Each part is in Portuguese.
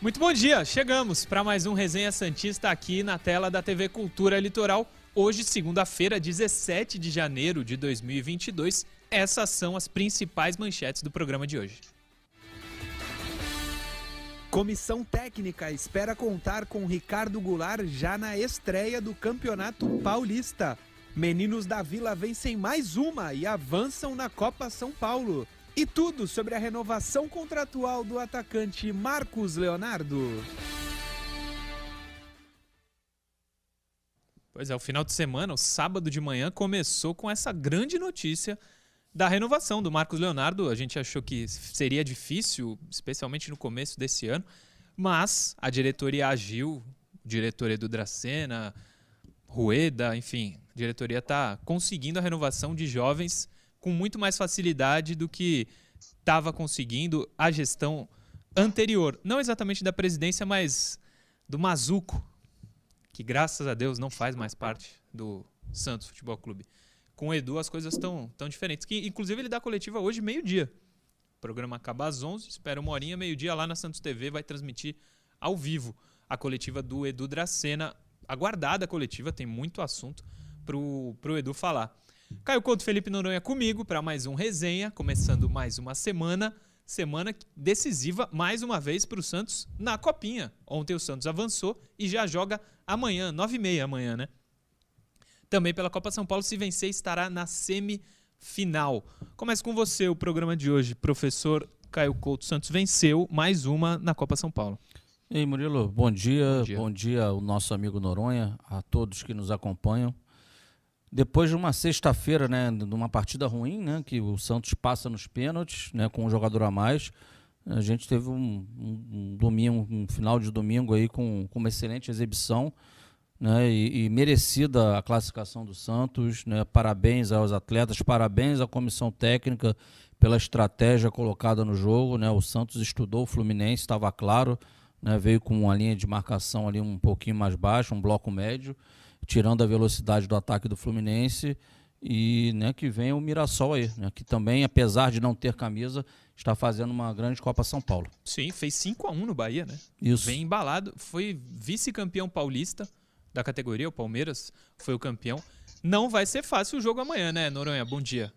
Muito bom dia, chegamos para mais um Resenha Santista aqui na tela da TV Cultura Litoral. Hoje, segunda-feira, 17 de janeiro de 2022. Essas são as principais manchetes do programa de hoje. Comissão técnica espera contar com Ricardo Goulart já na estreia do Campeonato Paulista. Meninos da Vila vencem mais uma e avançam na Copa São Paulo. E tudo sobre a renovação contratual do atacante Marcos Leonardo. Pois é, o final de semana, o sábado de manhã, começou com essa grande notícia da renovação do Marcos Leonardo. A gente achou que seria difícil, especialmente no começo desse ano, mas a diretoria agiu, o diretor Edu Dracena, Rueda, enfim, a diretoria está conseguindo a renovação de jovens com muito mais facilidade do que estava conseguindo a gestão anterior. Não exatamente da presidência, mas do Mazuco, que graças a Deus não faz mais parte do Santos Futebol Clube. Com o Edu as coisas estão tão diferentes. Que, inclusive ele dá coletiva hoje meio-dia. O programa acaba às 11, espera uma horinha, meio-dia lá na Santos TV, vai transmitir ao vivo a coletiva do Edu Dracena. Aguardada a coletiva, tem muito assunto pro, pro Edu falar. Caio Couto, Felipe Noronha comigo para mais um resenha, começando mais uma semana. Semana decisiva, mais uma vez, para o Santos na Copinha. Ontem o Santos avançou e já joga amanhã, 9h30 amanhã, né? Também pela Copa São Paulo, se vencer, estará na semifinal. Começa com você o programa de hoje. Professor Caio Couto Santos venceu mais uma na Copa São Paulo. Ei, Murilo, bom dia. Bom dia, bom dia ao nosso amigo Noronha, a todos que nos acompanham. Depois de uma sexta-feira, né, de uma partida ruim, né, que o Santos passa nos pênaltis, né, com um jogador a mais, a gente teve um, um, domingo, um final de domingo aí com, com uma excelente exibição, né, e, e, merecida a classificação do Santos, né, parabéns aos atletas, parabéns à comissão técnica pela estratégia colocada no jogo, né, o Santos estudou o Fluminense, estava claro, né, veio com uma linha de marcação ali um pouquinho mais baixa, um bloco médio, tirando a velocidade do ataque do Fluminense e né, que vem o Mirassol aí, né, que também, apesar de não ter camisa, está fazendo uma grande Copa São Paulo. Sim, fez 5 a 1 no Bahia, né? Isso. Vem embalado, foi vice-campeão paulista da categoria, o Palmeiras foi o campeão. Não vai ser fácil o jogo amanhã, né, Noronha? Bom dia.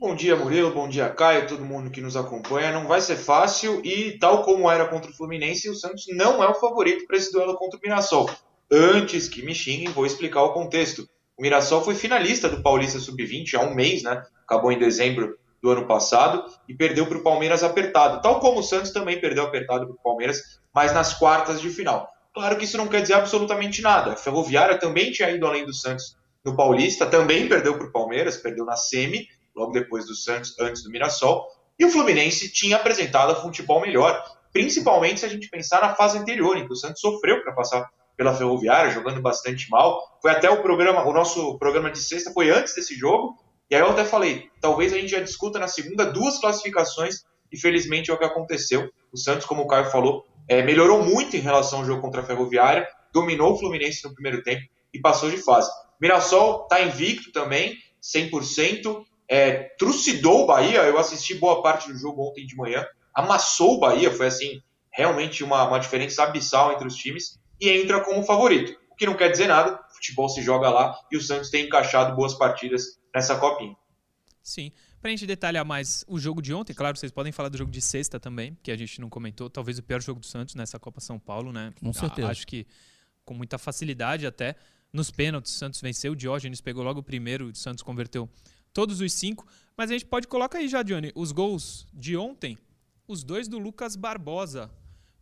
Bom dia, Murilo. Bom dia, Caio, todo mundo que nos acompanha. Não vai ser fácil e, tal como era contra o Fluminense, o Santos não é o favorito para esse duelo contra o Mirassol. Antes que me xinguem, vou explicar o contexto. O Mirassol foi finalista do Paulista Sub-20 há um mês, né? Acabou em dezembro do ano passado e perdeu para o Palmeiras apertado. Tal como o Santos também perdeu apertado para o Palmeiras, mas nas quartas de final. Claro que isso não quer dizer absolutamente nada. A Ferroviária também tinha ido além do Santos no Paulista, também perdeu para o Palmeiras, perdeu na semi, logo depois do Santos, antes do Mirassol. E o Fluminense tinha apresentado futebol melhor, principalmente se a gente pensar na fase anterior, em que o Santos sofreu para passar pela Ferroviária, jogando bastante mal. Foi até o programa, o nosso programa de sexta foi antes desse jogo. E aí eu até falei, talvez a gente já discuta na segunda duas classificações, e felizmente é o que aconteceu. O Santos, como o Caio falou, é, melhorou muito em relação ao jogo contra a Ferroviária, dominou o Fluminense no primeiro tempo e passou de fase. Mirassol está invicto também, 100%, é, trucidou o Bahia, eu assisti boa parte do jogo ontem de manhã, amassou o Bahia, foi assim, realmente uma, uma diferença abissal entre os times, e entra como favorito. O que não quer dizer nada, o futebol se joga lá e o Santos tem encaixado boas partidas nessa copinha. Sim. Para a gente detalhar mais o jogo de ontem, claro, vocês podem falar do jogo de sexta também, que a gente não comentou. Talvez o pior jogo do Santos nessa Copa São Paulo, né? Com certeza. Acho que com muita facilidade até. Nos pênaltis, o Santos venceu. O Diógenes pegou logo o primeiro, o Santos converteu todos os cinco. Mas a gente pode colocar aí já, Johnny, os gols de ontem. Os dois do Lucas Barbosa.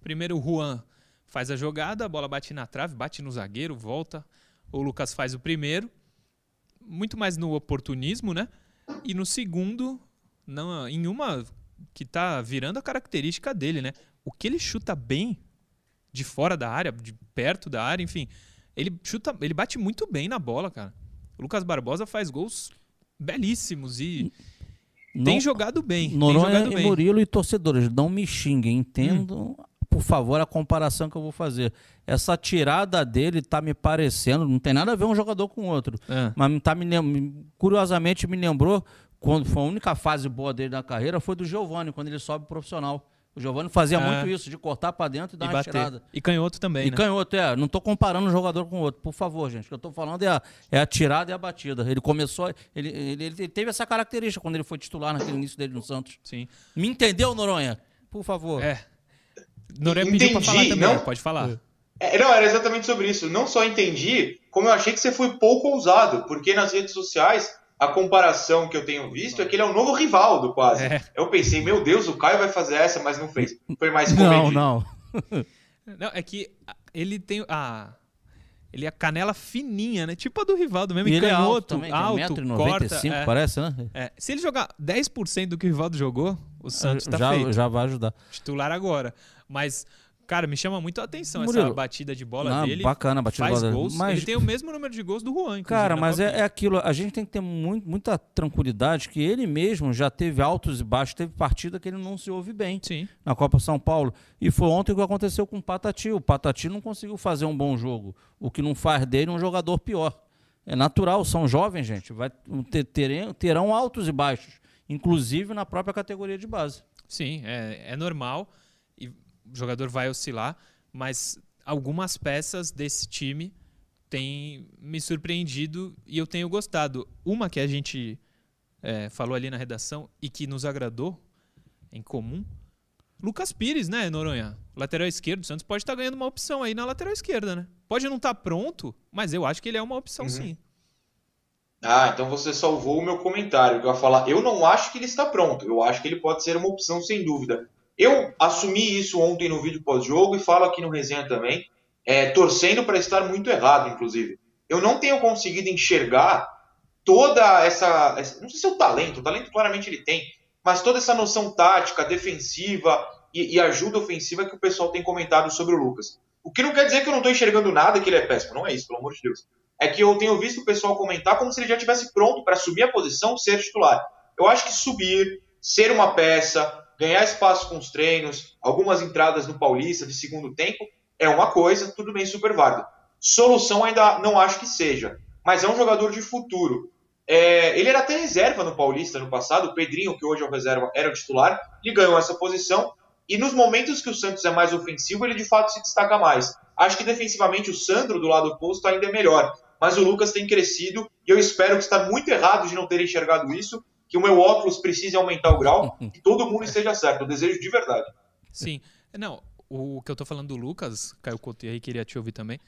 Primeiro, o Juan faz a jogada, a bola bate na trave, bate no zagueiro, volta. O Lucas faz o primeiro, muito mais no oportunismo, né? E no segundo, não, em uma que tá virando a característica dele, né? O que ele chuta bem de fora da área, de perto da área, enfim, ele chuta, ele bate muito bem na bola, cara. O Lucas Barbosa faz gols belíssimos e não, tem jogado bem. Noronha tem jogado e bem. Murilo e torcedores, não me xinguem, entendo hum por favor, a comparação que eu vou fazer. Essa tirada dele tá me parecendo, não tem nada a ver um jogador com o outro, É. mas tá me, curiosamente me lembrou quando foi a única fase boa dele na carreira foi do Giovani, quando ele sobe profissional. O Giovanni fazia é. muito isso, de cortar para dentro e dar e uma tirada. E canhoto também, e né? canhoto, é. Não tô comparando um jogador com o outro, por favor, gente. O que eu tô falando é a, é a tirada e a batida. Ele começou, ele, ele, ele teve essa característica quando ele foi titular naquele início dele no Santos. Sim. Me entendeu, Noronha? Por favor. É. Noronha Entendi, pediu pra falar também, não... pode falar. É, não, era exatamente sobre isso. Não só entendi, como eu achei que você foi pouco ousado, porque nas redes sociais a comparação que eu tenho visto é que ele é o novo Rivaldo, quase. É. Eu pensei, meu Deus, o Caio vai fazer essa, mas não fez. Foi mais comedido. Não, não. não, é que ele tem a... Ele é canela fininha, né? Tipo a do Rivaldo mesmo. E ele canhoto, é alto, também, alto 1,95m, corta, é, parece, né? É. Se ele jogar 10% do que o Rivaldo jogou, o Santos tá já, feito. Já vai ajudar. Titular agora. Mas Cara, me chama muito a atenção Murilo, essa batida de bola não, dele. Bacana a batida faz de bola. Gols. Mas... Ele tem o mesmo número de gols do Juan. Cara, mas é, é, aquilo. A gente tem que ter muito, muita tranquilidade que ele mesmo já teve altos e baixos. Teve partida que ele não se ouve bem Sim. na Copa São Paulo. E foi ontem o que aconteceu com o Patati. O Patati não conseguiu fazer um bom jogo. O que não faz dele um jogador pior. É natural, são jovens, gente. Vai ter, terem, terão altos e baixos, inclusive na própria categoria de base. Sim, é, é normal. O jogador vai oscilar mas algumas peças desse time têm me surpreendido e eu tenho gostado. Uma que a gente é, falou ali na redação e que nos agradou em comum, Lucas Pires, né, Noronha? Lateral esquerdo, o Santos pode estar tá ganhando uma opção aí na lateral esquerda, né? Pode não estar tá pronto, mas eu acho que ele é uma opção uhum. sim. Ah, então você salvou o meu comentário, que eu ia falar, eu não acho que ele está pronto, eu acho que ele pode ser uma opção sem dúvida. Eu assumi isso ontem no vídeo pós-jogo e falo aqui no resenha também, é, torcendo para estar muito errado, inclusive. Eu não tenho conseguido enxergar toda essa, essa, Não sei se é o talento, o talento claramente ele tem, mas toda essa noção tática, defensiva e, e ajuda ofensiva que o pessoal tem comentado sobre o Lucas. O que não quer dizer que eu não estou enxergando nada que ele é péssimo, não é isso, pelo amor de Deus. É que eu tenho visto o pessoal comentar como se ele já tivesse pronto para assumir a posição, ser titular. Eu acho que subir, ser uma peça, ganhar espaço com os treinos, algumas entradas no Paulista de segundo tempo, é uma coisa, tudo bem, super válido. Solução ainda não acho que seja, mas é um jogador de futuro. É, ele era até reserva no Paulista no passado, o Pedrinho, que hoje é o reserva, era o titular, ele ganhou essa posição, e nos momentos que o Santos é mais ofensivo, ele de fato se destaca mais. Acho que defensivamente o Sandro do lado oposto ainda é melhor, mas o Lucas tem crescido, e eu espero que está muito errado de não ter enxergado isso, que o meu óculos precise aumentar o grau e todo mundo esteja certo. Eu desejo de verdade. Sim. Não, o que eu tô falando do Lucas, Caio Couto aí queria te ouvir também.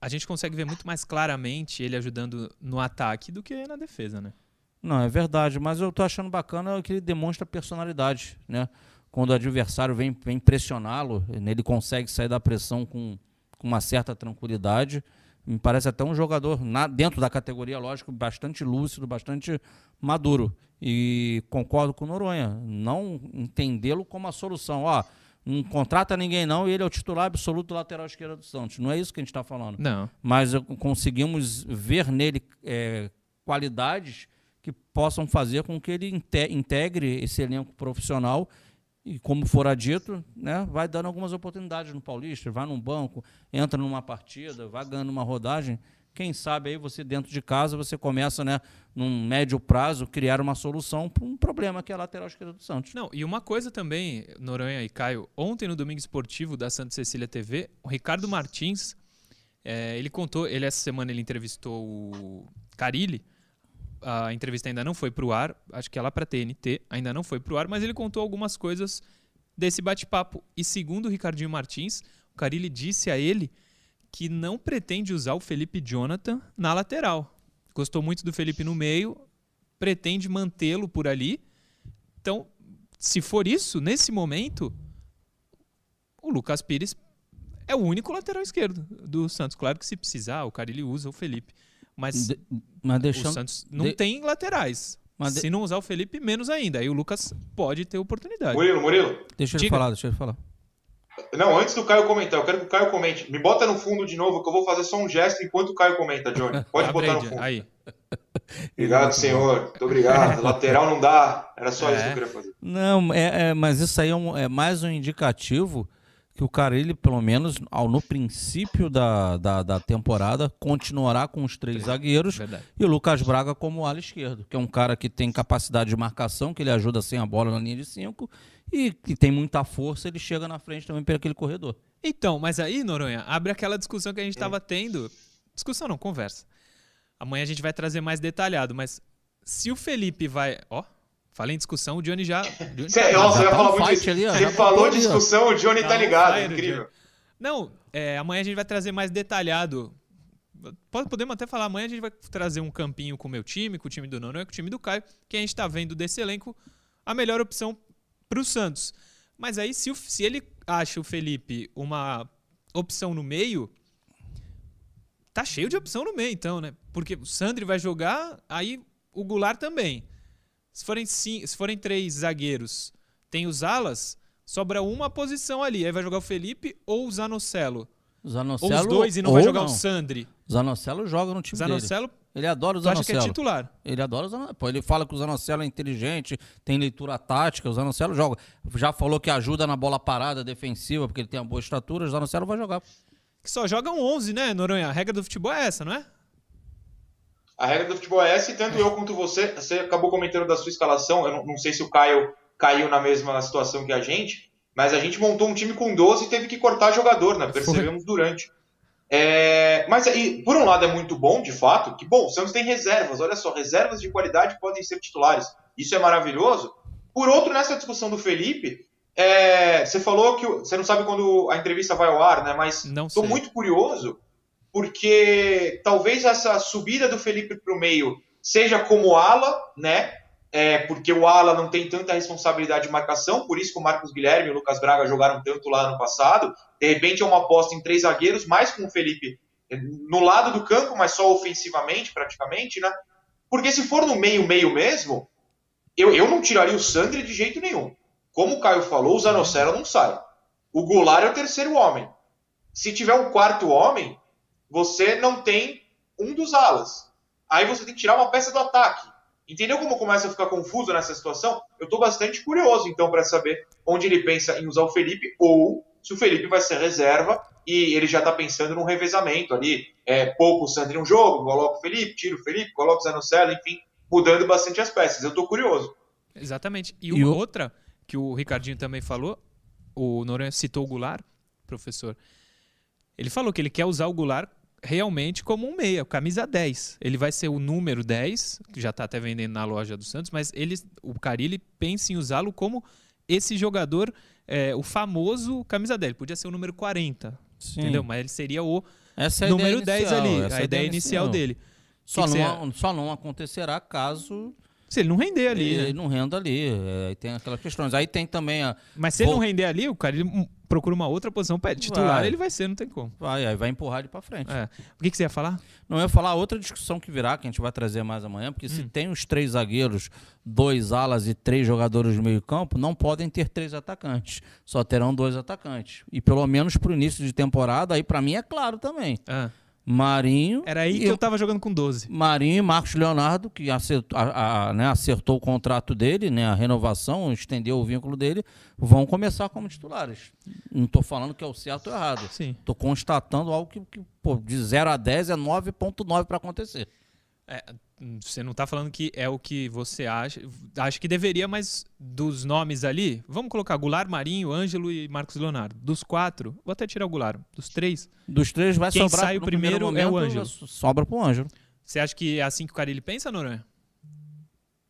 A gente consegue ver muito mais claramente ele ajudando no ataque do que na defesa, né? Não, é verdade, mas eu tô achando bacana que ele demonstra personalidade, né? Quando o adversário vem, vem pressioná-lo, ele consegue sair da pressão com, com uma certa tranquilidade. Me parece até um jogador na, dentro da categoria, lógico, bastante lúcido, bastante maduro. E concordo com o Noronha. Não entendê-lo como a solução. Ó, não contrata ninguém não e ele é o titular absoluto do lateral esquerdo do Santos. Não é isso que a gente está falando. Não. Mas conseguimos ver nele é, qualidades que possam fazer com que ele integre esse elenco profissional e como fora dito, né, vai dando algumas oportunidades no Paulista, vai num banco, entra numa partida, vai ganhando uma rodagem. Quem sabe aí você dentro de casa você começa, né, num médio prazo, criar uma solução para um problema que é a lateral esquerda do Santos. Não, e uma coisa também, Noronha e Caio, ontem no Domingo Esportivo da Santa Cecília TV, o Ricardo Martins, é, ele contou, ele essa semana ele entrevistou o Carilli, a entrevista ainda não foi para o ar, acho que é lá para TNT, ainda não foi para o ar, mas ele contou algumas coisas desse bate-papo. E segundo o Ricardinho Martins, o Carilli disse a ele que não pretende usar o Felipe Jonathan na lateral. Gostou muito do Felipe no meio, pretende mantê-lo por ali. Então, se for isso, nesse momento, o Lucas Pires é o único lateral esquerdo do Santos. Claro que se precisar, o Carilli usa o Felipe. Mas, de, mas deixando, o Santos não de, tem laterais. Se de, não usar o Felipe, menos ainda. Aí o Lucas pode ter oportunidade. Murilo, Murilo. Deixa ele Diga. falar, deixa ele falar. Não, antes do Caio comentar, eu quero que o Caio comente. Me bota no fundo de novo, que eu vou fazer só um gesto enquanto o Caio comenta, Johnny. Pode botar no fundo. Aí. Obrigado, senhor. Muito obrigado. Lateral não dá. Era só é. isso que eu queria fazer. Não, é, é mas isso aí é, um, é mais um indicativo que o cara, ele, pelo menos ao, no princípio da, da, da temporada, continuará com os três zagueiros Verdade. e o Lucas Braga como ala esquerdo, que é um cara que tem capacidade de marcação, que ele ajuda sem a bola na linha de cinco e que tem muita força, ele chega na frente também por aquele corredor. Então, mas aí, Noronha, abre aquela discussão que a gente estava tendo. Discussão não, conversa. Amanhã a gente vai trazer mais detalhado, mas se o Felipe vai. Ó, falei em discussão, o Johnny já. Johnny Você, tá- nossa, tá falar muito fight disso. ali, ó, Você já falou ó. discussão, o Johnny tá Tá ligado. fire, incrível. Johnny. Não, é, amanhã a gente vai trazer mais detalhado. Pode, podemos até falar, amanhã a gente vai trazer um campinho com o meu time, com o time do Noronha, com o time do Caio, que a gente tá vendo desse elenco a melhor opção pro Santos. Mas aí, se, o- se ele acha o Felipe uma opção no meio, tá cheio de opção no meio, então, né? Porque o Sandri vai jogar, aí o Goulart também. Se forem, cin- se forem três zagueiros, tem os alas, sobra uma posição ali. Aí vai jogar o Felipe ou o Zanocelo. O Ou Zanocelo, os dois e não vai jogar não. o Sandri. O Zanocelo joga no time dele. Zanocelo, Ele adora o tu acha que é Zanocelo. titular. Ele adora o Zanocelo. Pô, ele fala que o Zanocelo é inteligente, tem leitura tática, o Zanocelo joga. Já falou que ajuda na bola parada defensiva, porque ele tem uma boa estatura, o Zanocelo vai jogar. Que só jogam 11, né, Noronha? A regra do futebol é essa, não é? A regra do futebol é essa, e tanto eu quanto você, você acabou comentando da sua escalação, eu não, não sei se o Caio caiu na mesma situação que a gente, mas a gente montou um time com 12 e teve que cortar jogador, né? Percebemos durante. É, mas aí, por um lado é muito bom, de fato, que bom, o Santos tem reservas, olha só, reservas de qualidade podem ser titulares, isso é maravilhoso. Por outro, nessa discussão do Felipe, é, você falou que você não sabe quando a entrevista vai ao ar, né? Mas Estou muito curioso, porque talvez essa subida do Felipe para o meio seja como ala, né? É, porque o ala não tem tanta responsabilidade de marcação, por isso que o Marcos Guilherme e o Lucas Braga jogaram tanto lá ano passado. De repente é uma aposta em três zagueiros, mais com o Felipe no lado do campo, mas só ofensivamente, praticamente, né? Porque se for no meio-meio mesmo, eu, eu não tiraria o Sandri de jeito nenhum. Como o Caio falou, o Zanocelo não sai. O Goulart é o terceiro homem. Se tiver um quarto homem, você não tem um dos alas. Aí você tem que tirar uma peça do ataque. Entendeu como começa a ficar confuso nessa situação? Eu estou bastante curioso, então, para saber onde ele pensa em usar o Felipe ou se o Felipe vai ser reserva e ele já está pensando num revezamento ali. É, pouco o Sandro em um jogo, coloca o Felipe, tira o Felipe, coloca o Zanocelo, enfim, mudando bastante as peças. Eu estou curioso. Exatamente. E, E o- outra que o Ricardinho também falou, o Noronha citou o Goulart, professor. Ele falou que ele quer usar o Goulart realmente como um meia, camisa 10. Ele vai ser o número 10, que já está até vendendo na loja do Santos, mas ele, o Carilli pensa em usá-lo como esse jogador, é, o famoso camisa 10. Ele podia ser o número 40, Sim. entendeu? Mas ele seria o Essa é a número ideia 10 inicial, ali, essa a é ideia inicial dele. Só, que não, só não acontecerá caso Se ele não render ali, ele né? não renda ali. É, tem aquelas questões. Aí tem também a. Mas se ele Vou- não render ali, o cara ele hum, procura uma outra posição para titular, Vai. ele vai ser, não tem como. Vai, aí vai empurrar ele pra frente. É. O que, que você ia falar? Não, eu ia falar outra discussão que virá, que a gente vai trazer mais amanhã, porque Hum. se tem os três zagueiros, dois alas e três jogadores de meio campo, não podem ter três atacantes. Só terão dois atacantes. E pelo menos pro início de temporada, aí pra mim é claro também. Ah, Marinho. era aí e que eu tava jogando com 12. Marinho e Marcos Leonardo, que acertou, a- a- né, acertou o contrato dele, né, a renovação, estendeu o vínculo dele, vão começar como titulares. Não estou falando que é o certo ou errado. Sim. Estou constatando algo que, que, pô, de 0 a 10 é 9.9 para acontecer. É, você não tá falando que é o que você acha. Acho que deveria, mas dos nomes ali, vamos colocar Goulart, Marinho, Ângelo e Marcos Leonardo. Dos quatro, vou até tirar o Goulart. Dos três, Dos três vai Quem sobrar sai o primeiro primeiro é o Ângelo. Sobra pro Ângelo. você acha que é assim que o Carilli pensa, Noronha?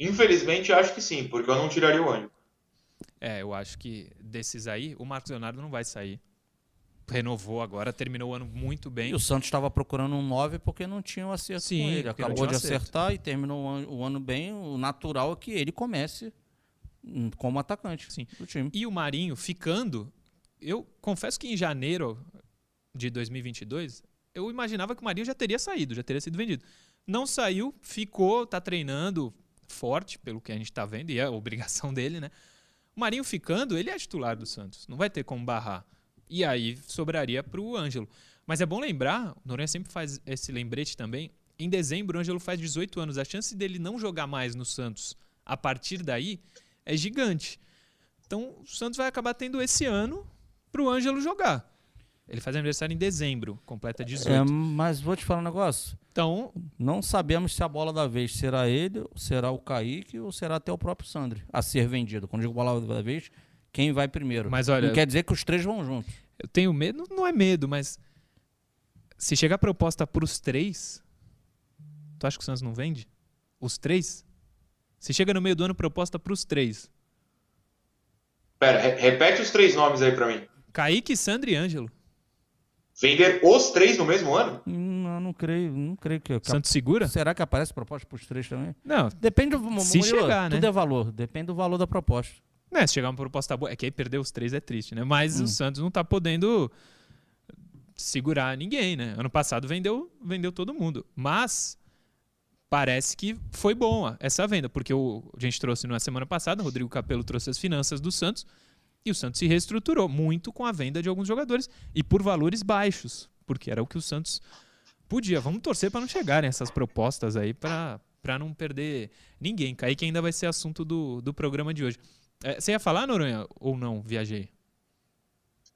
Infelizmente, acho que sim, porque eu não tiraria o Anjo. É, eu acho que desses aí, o Marcos Leonardo não vai sair. Renovou agora, terminou o ano muito bem. E o Santos estava procurando um 9 porque não tinha o acerto Sim, com ele. Acabou de um acerto. acertar e terminou o ano, bem. O natural é que ele comece hum, como atacante Sim. do time. E o Marinho ficando, eu confesso que em janeiro de 2022, eu imaginava que o Marinho já teria saído, já teria sido vendido. Não saiu, ficou, tá treinando forte, pelo que a gente tá vendo, e é a obrigação dele, né? O Marinho ficando, ele é titular do Santos, não vai ter como barrar. E aí sobraria pro Ângelo. Mas é bom lembrar, o Noronha sempre faz esse lembrete também, em dezembro o Ângelo faz 18 anos, a chance dele não jogar mais no Santos a partir daí é gigante. Então o Santos vai acabar tendo esse ano pro Ângelo jogar. Ele faz aniversário em dezembro, completa 18. É, mas vou te falar um negócio. Então, Não sabemos se a bola da vez será ele, será o Kaique ou será até o próprio Sandri a ser vendido. Quando digo bola da vez, quem vai primeiro. Mas olha- Não quer dizer que os três vão juntos. eu tenho medo, não é medo, mas se chegar proposta pros três, tu acha que o Santos não vende? Os três? Se chega no meio do ano proposta pros três, Pera, re- repete os três nomes aí pra mim. Kaique, Sandro e Ângelo. Vender os três no mesmo ano? Eu não creio, não creio que. Santos segura? Será que aparece proposta para os três também? Não, Depende do Se Murilo, chegar, né? Tudo é valor. Depende do valor da proposta. Né, se chegar uma proposta boa, é que aí perder os três é triste, né? Mas Hum. o Santos não tá podendo segurar ninguém, né? Ano passado vendeu, vendeu todo mundo. Mas parece que foi bom essa venda, porque o, a gente trouxe na semana passada, o Rodrigo Capello trouxe as finanças do Santos e o Santos se reestruturou muito com a venda de alguns jogadores e por valores baixos, porque era o que o Santos podia. Vamos torcer para não chegarem essas propostas aí para para não perder ninguém. Kaique ainda vai ser assunto do, do programa de hoje. É, você ia falar, Noronha, ou não? Viajei.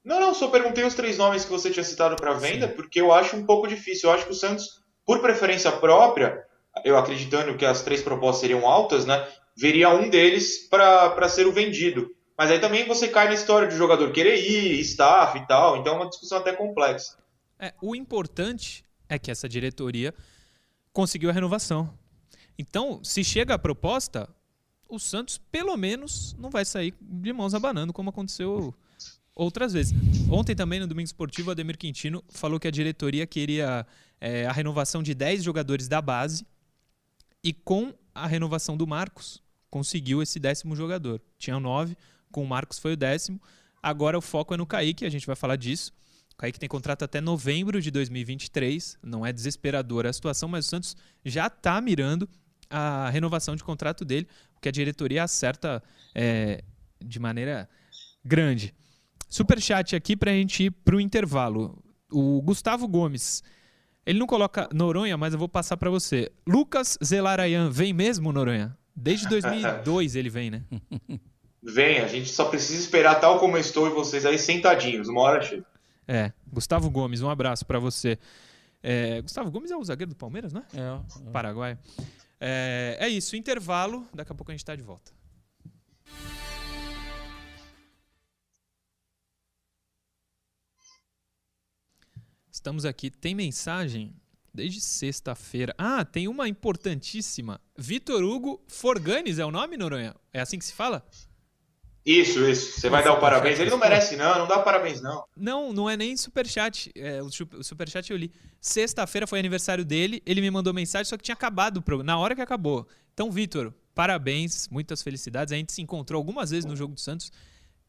Não, não, só perguntei os três nomes que você tinha citado para venda, porque eu acho um pouco difícil. Eu acho que o Santos, por preferência própria, eu acreditando que as três propostas seriam altas, né? Veria um deles para ser o vendido. Mas aí também você cai na história do jogador querer ir, staff e tal, então é uma discussão até complexa. É, o importante é que essa diretoria conseguiu a renovação. Então, se chega a proposta, o Santos, pelo menos, não vai sair de mãos abanando, como aconteceu outras vezes. Ontem também, no Domingo Esportivo, o Ademir Quintino falou que a diretoria queria é, a renovação de 10 jogadores da base e com a renovação do Marcos, conseguiu esse décimo jogador. Tinha nove, com o Marcos foi o décimo. Agora o foco é no Kaique, a gente vai falar disso. O Kaique tem contrato até novembro de 2023. Não é desesperadora a situação, mas o Santos já está mirando a renovação de contrato dele, que a diretoria acerta é, de maneira grande. Superchat aqui para a gente ir para o intervalo. O Gustavo Gomes. Ele não coloca Noronha, mas eu vou passar para você. Lucas Zelarayan vem mesmo, Noronha? Desde 2002 ele vem, né? Vem, a gente só precisa esperar tal como eu estou e vocês aí sentadinhos, uma hora chega. É, Gustavo Gomes, um abraço para você. É, Gustavo Gomes é o zagueiro do Palmeiras, né? É, Paraguai. É, é isso, intervalo. Daqui a pouco a gente está de volta. Estamos aqui. Tem mensagem desde sexta-feira. Ah, tem uma importantíssima. Vitor Hugo Forganes é o nome, Noronha? É assim que se fala? Isso, isso. Você vai dar o parabéns. Ele não merece, não. Não dá parabéns, não. Não, não é nem superchat. É, o, su- o superchat eu li. Sexta-feira foi aniversário dele, ele me mandou mensagem, só que tinha acabado o programa, na hora que acabou. Então, Vitor, parabéns, muitas felicidades. A gente se encontrou algumas vezes no Jogo do Santos.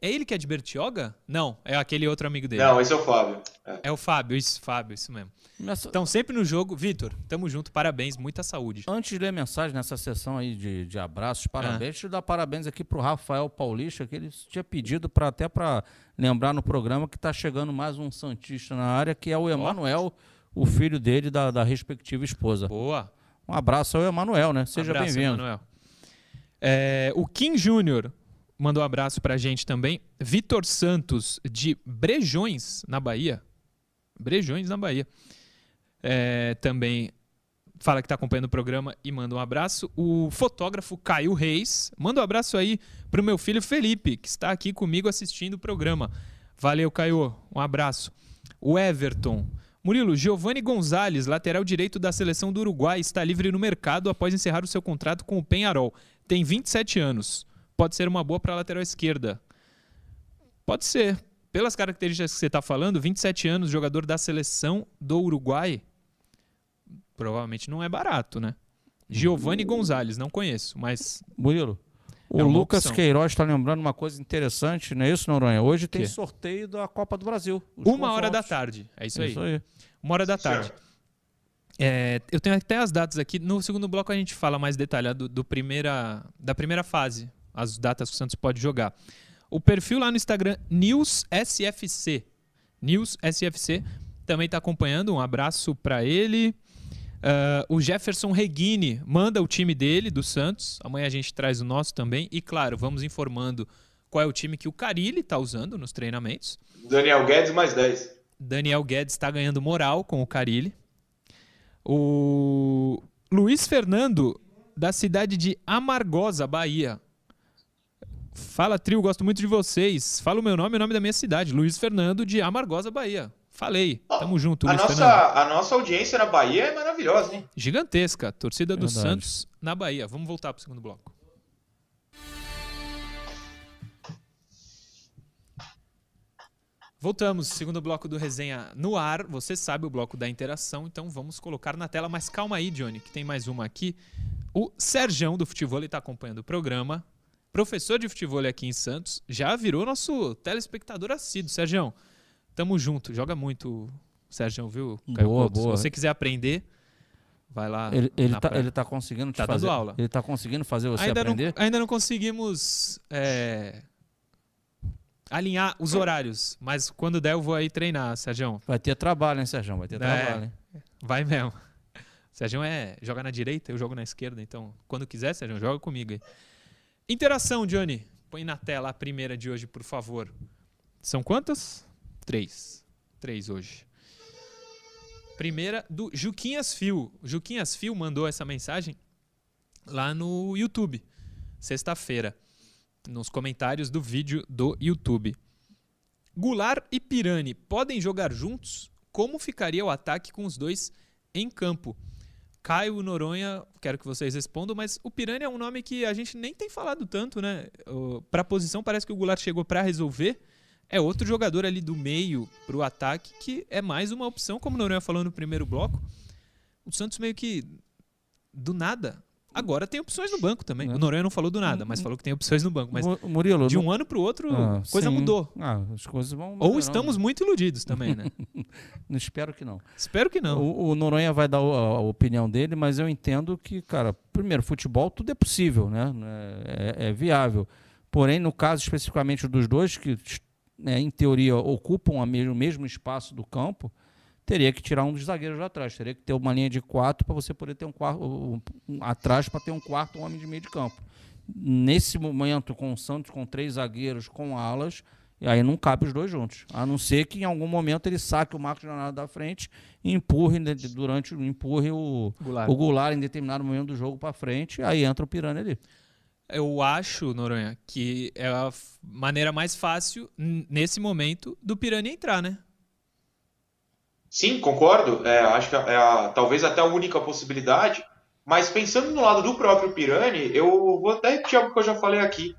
É ele que é de Bertioga? Não, é aquele outro amigo dele. Não, esse é o Fábio. É. É o Fábio, isso, Fábio, isso mesmo. Nessa- Então, sempre no jogo, Vitor, tamo junto, parabéns, muita saúde. Antes de ler a mensagem nessa sessão aí de, de abraços, parabéns, É. deixa eu dar parabéns aqui pro Rafael Paulista, que ele tinha pedido para até para lembrar no programa que tá chegando mais um Santista na área, que é o Emanuel, o filho dele da, da respectiva esposa. Boa. Um abraço ao Emanuel, né? Seja Abraço, bem-vindo. Emanuel. É, o Kim Júnior mandou um abraço pra gente também. Vitor Santos, de Brejões, na Bahia. Brejões, na Bahia. É, também fala que está acompanhando o programa e manda um abraço. O fotógrafo Caio Reis manda um abraço aí pro meu filho Felipe, que está aqui comigo assistindo o programa. Valeu, Caio. Um abraço. O Everton. Murilo, Giovanni Gonzalez, lateral direito da seleção do Uruguai, está livre no mercado após encerrar o seu contrato com o Penharol. Tem 27 anos. Pode ser uma boa para a lateral esquerda. Pode ser. Pelas características que você está falando, 27 anos, jogador da seleção do Uruguai, provavelmente não é barato, né? Giovanni Gonzalez, não conheço, mas Murilo, o É uma Lucas opção. Queiroz está lembrando uma coisa interessante, não é isso, Noronha? Hoje tem sorteio da Copa do Brasil. uma hora da tarde. É isso aí. Isso aí. Uma hora da tarde. É, eu tenho até as datas aqui. No segundo bloco a gente fala mais detalhado do primeira, da primeira fase, as datas que o Santos pode jogar. O perfil lá no Instagram, NewsSFC. NewsSFC também está acompanhando. Um abraço para ele. Ah, o Jefferson Reguini manda o time dele, do Santos. Amanhã a gente traz o nosso também. E claro, vamos informando qual é o time que o Carilli está usando nos treinamentos. Daniel Guedes mais 10. Daniel Guedes está ganhando moral com o Carilli. O Luiz Fernando, da cidade de Amargosa, Bahia. Fala, trio, gosto muito de vocês. Fala o meu nome e o nome da minha cidade. Luiz Fernando, de Amargosa, Bahia. Falei. Tamo junto, a Luiz nossa, Fernando. A nossa audiência na Bahia é maravilhosa, hein? Gigantesca. Torcida do Verdade. Santos na Bahia. Vamos voltar pro segundo bloco. Voltamos, segundo bloco do resenha no ar. Você sabe o bloco da interação, então vamos colocar na tela. Mas calma aí, Johnny, que tem mais uma aqui. O Serjão do Futebol está acompanhando o programa. Professor de futebol aqui em Santos. Já virou nosso telespectador assíduo. Serjão, tamo junto. Joga muito, Serjão, viu? Caio Boa, Couto? boa. Se você quiser aprender, vai lá. Ele, ele, tá, ele tá conseguindo te Tá dando fazer. aula. Ele tá conseguindo fazer você ainda, não, aprender? ainda não conseguimos é, alinhar os horários, mas quando der eu vou aí treinar, Sérgio. Vai ter trabalho, hein, Sérgio? Vai ter É. trabalho, hein? Vai mesmo. Sérgio é joga na direita, eu jogo na esquerda, então quando quiser, Sérgio, joga comigo aí. Interação, Johnny. Põe na tela a primeira de hoje, por favor. São quantas? Três. Três hoje. Primeira do Juquinhas Fio. Juquinhas Fio mandou essa mensagem lá no YouTube, sexta-feira, nos comentários do vídeo do YouTube. Goulart e Pirani podem jogar juntos? Como ficaria o ataque com os dois em campo? Caio Noronha, quero que vocês respondam, mas o Pirani é um nome que a gente nem tem falado tanto, né? Para a posição, parece que o Goulart chegou para resolver. É outro jogador ali do meio para o ataque que é mais uma opção, como o Noronha falou no primeiro bloco. O Santos meio que do nada. Agora tem opções no banco também. É. O Noronha não falou do nada, mas falou que tem opções no banco. Mas Mu- Murilo, de não- um ano para o outro, Ah, coisa sim. mudou. Ah, as coisas vão. Ou estamos muito iludidos também, né? Não espero que não. Espero que não. O, o Noronha vai dar a, a opinião dele, mas eu entendo que, cara, primeiro, futebol tudo é possível, né? É, é viável. Porém, no caso especificamente dos dois, que né, em teoria ocupam a me- o mesmo espaço do campo, teria que tirar um dos zagueiros lá atrás. Teria que ter uma linha de quatro para você poder ter um quarto um, um- atrás para ter um quarto homem de meio de campo. Nesse momento, com o Santos, com três zagueiros, com alas, e aí não cabe os dois juntos. A não ser que em algum momento ele saque o Marcos Leonardo da frente e empurre né, durante o empurre o, Goulart. o Goulart em determinado momento do jogo para frente, aí entra o Piranha ali. Eu acho, Noronha, que é a maneira mais fácil, nesse momento, do Piranha entrar, né? Sim, concordo. É, acho que é a- talvez até a única possibilidade. Mas pensando no lado do próprio Pirani, eu vou até repetir algo que eu já falei aqui.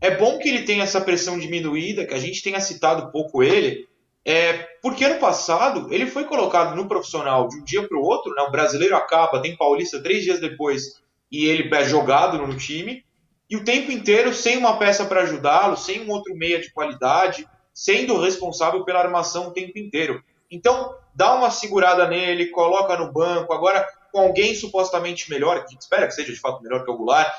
É bom que ele tenha essa pressão diminuída, que a gente tenha citado pouco ele, é, porque ano passado ele foi colocado no profissional de um dia para o outro, né? o brasileiro acaba, tem paulista três dias depois e ele é jogado no time, e o tempo inteiro sem uma peça para ajudá-lo, sem um outro meia de qualidade, sendo responsável pela armação o tempo inteiro. Então, dá uma segurada nele, coloca no banco, agora com alguém supostamente melhor, que espera que seja de fato melhor que o Goulart,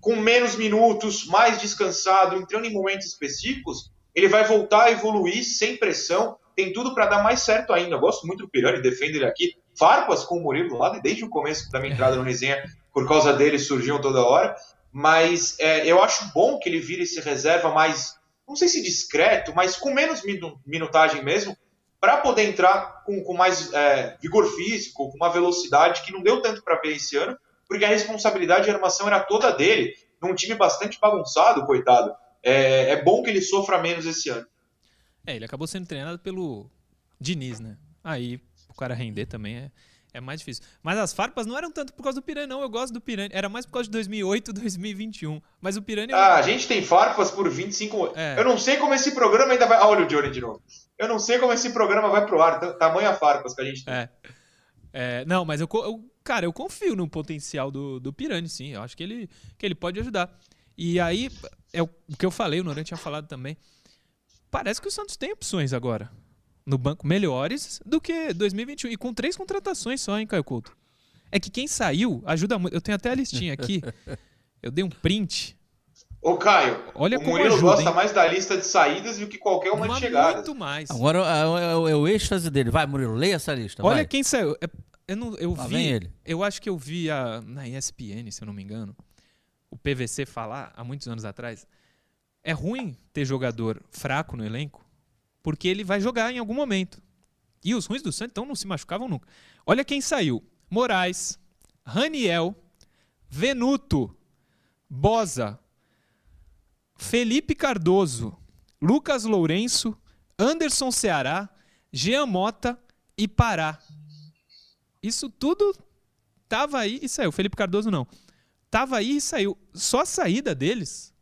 com menos minutos, mais descansado, entrando em momentos específicos, ele vai voltar a evoluir sem pressão, tem tudo para dar mais certo ainda. Eu gosto muito do Pirani, defendo ele aqui. Farpas com o Murilo do lado, e desde o começo da minha entrada no resenha, por causa dele, surgiam toda hora. Mas é, eu acho bom que ele vire esse reserva mais, não sei se discreto, mas com menos minu- minutagem mesmo, para poder entrar com, com mais é, vigor físico, com uma velocidade que não deu tanto para ver esse ano, porque a responsabilidade de armação era toda dele, num time bastante bagunçado, coitado. É, é bom que ele sofra menos esse ano. É, ele acabou sendo treinado pelo Diniz, né? Aí o cara render também é, é mais difícil. Mas as farpas não eram tanto por causa do Piranha, não. Eu gosto do Piranha. Era mais por causa de 2008, 2021. Mas o Piranha... Ah, a gente tem farpas por 25 É. Eu não sei como esse programa ainda vai. Ah, olha o Johnny de novo. Eu não sei como esse programa vai pro ar, tamanha farpas que a gente tem. É. É, não, mas eu, eu- cara, eu confio no potencial do, do Pirani, sim. Eu acho que ele, que ele pode ajudar. E aí, é o o que eu falei, o Noran tinha falado também. Parece que o Santos tem opções agora no banco melhores do que 2021. E com três contratações só, hein, Caio Couto? É que quem saiu ajuda muito. Eu tenho até a listinha aqui. Eu dei um print. Ô, Caio, Olha o como Murilo ajuda, gosta hein? mais da lista de saídas do que qualquer uma, de chegadas. muito mais. Agora é, o- é o êxtase dele. Vai, Murilo, leia essa lista. Olha vai. quem saiu. É- Eu, não, eu vi. vem ele. Eu acho que eu vi a, na ESPN, se eu não me engano, o PVC falar há muitos anos atrás. é ruim ter jogador fraco no elenco, porque ele vai jogar em algum momento. E os ruins do Santos então não se machucavam nunca. Olha quem saiu: Moraes, Raniel, Venuto, Bosa, Felipe Cardoso, Lucas Lourenço, Anderson Ceará, Jean Mota e Pará. Isso tudo tava aí e saiu. Felipe Cardoso não. Tava aí e saiu. Só a saída deles.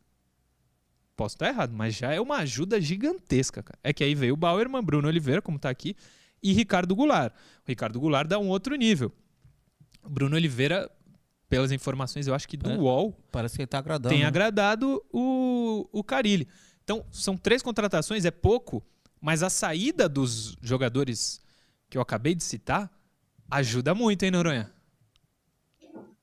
Posso estar errado, mas já é uma ajuda gigantesca, cara. É que aí veio o Bauerman, Bruno Oliveira, como tá aqui, e Ricardo Goulart. O Ricardo Goulart dá um outro nível. O Bruno Oliveira, pelas informações, eu acho que do é, UOL. Parece que ele tá agradando. Tem né? agradado o, o Carilli. Então, são três contratações, é pouco, mas a saída dos jogadores que eu acabei de citar ajuda muito, hein, Noronha?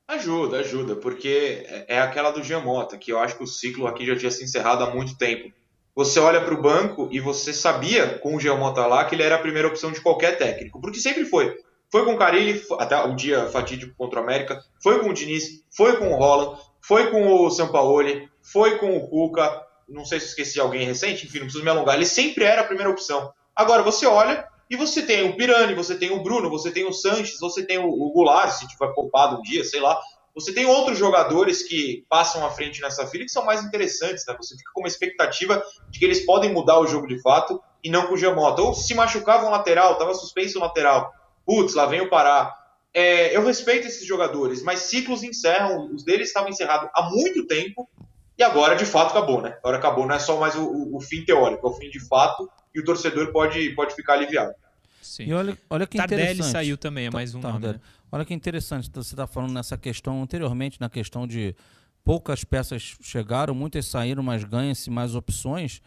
Ajuda, ajuda, porque é, é aquela do Giamota, que eu acho que o ciclo aqui já tinha se encerrado há muito tempo. Você olha para o banco e você sabia com o Giamota lá que ele era a primeira opção de qualquer técnico, porque sempre foi. Foi com o Carilli, até o dia fatídico contra o América, foi com o Diniz, foi com o Roland, foi com o Sampaoli, foi com o Cuca, não sei se esqueci alguém recente, enfim, não preciso me alongar, ele sempre era a primeira opção. Agora você olha e você tem o Pirani, você tem o Bruno, você tem o Sanches, você tem o, Goulart, se tiver poupado um dia, sei lá. Você tem outros jogadores que passam à frente nessa fila que são mais interessantes, né? Você fica com uma expectativa de que eles podem mudar o jogo de fato e não com o Giamota. Ou se machucava um lateral, estava suspenso o lateral. Putz, lá vem o Pará. É, eu respeito esses jogadores, mas ciclos encerram, os deles estavam encerrados há muito tempo e agora de fato acabou, né? Agora acabou, não é só mais o, o, o fim teórico, é o fim de fato e o torcedor pode, pode ficar aliviado. Sim. E olha, olha que Tardelli interessante. saiu também, é mais um nome, né? Olha que interessante, você está falando nessa questão anteriormente, na questão de poucas peças chegaram, muitas saíram, mas ganha-se mais opções.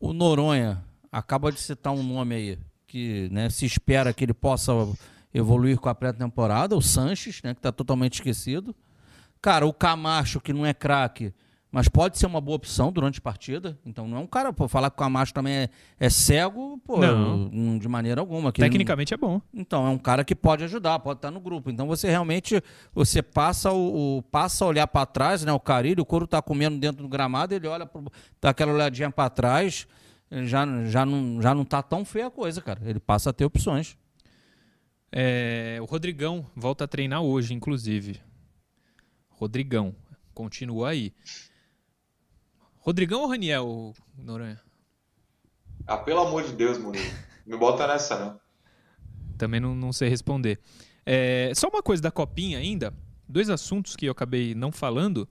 O Noronha acaba de citar um nome aí que né, se espera que ele possa evoluir com a pré-temporada, o Sanches, né, que está totalmente esquecido. Cara, o Camacho, que não é craque, mas pode ser uma boa opção durante a partida. Então não é um cara, pô, falar que o Camacho também é, é cego, pô, não. de maneira alguma. Tecnicamente é bom. Então, é um cara que pode ajudar, pode estar no grupo. Então você realmente, você passa o, o passa a olhar para trás, né, o Carilho, o couro tá comendo dentro do gramado, ele olha, pro, dá aquela olhadinha para trás, já, já, não, já não tá tão feia a coisa, cara. Ele passa a ter opções. É, o Rodrigão volta a treinar hoje, inclusive. Rodrigão, continua aí. Rodrigão ou Raniel, Noronha? Ah, pelo amor de Deus, Murilo. Me bota nessa, não. Também não, não sei responder. É, só uma coisa da copinha ainda. Dois assuntos que eu acabei não falando.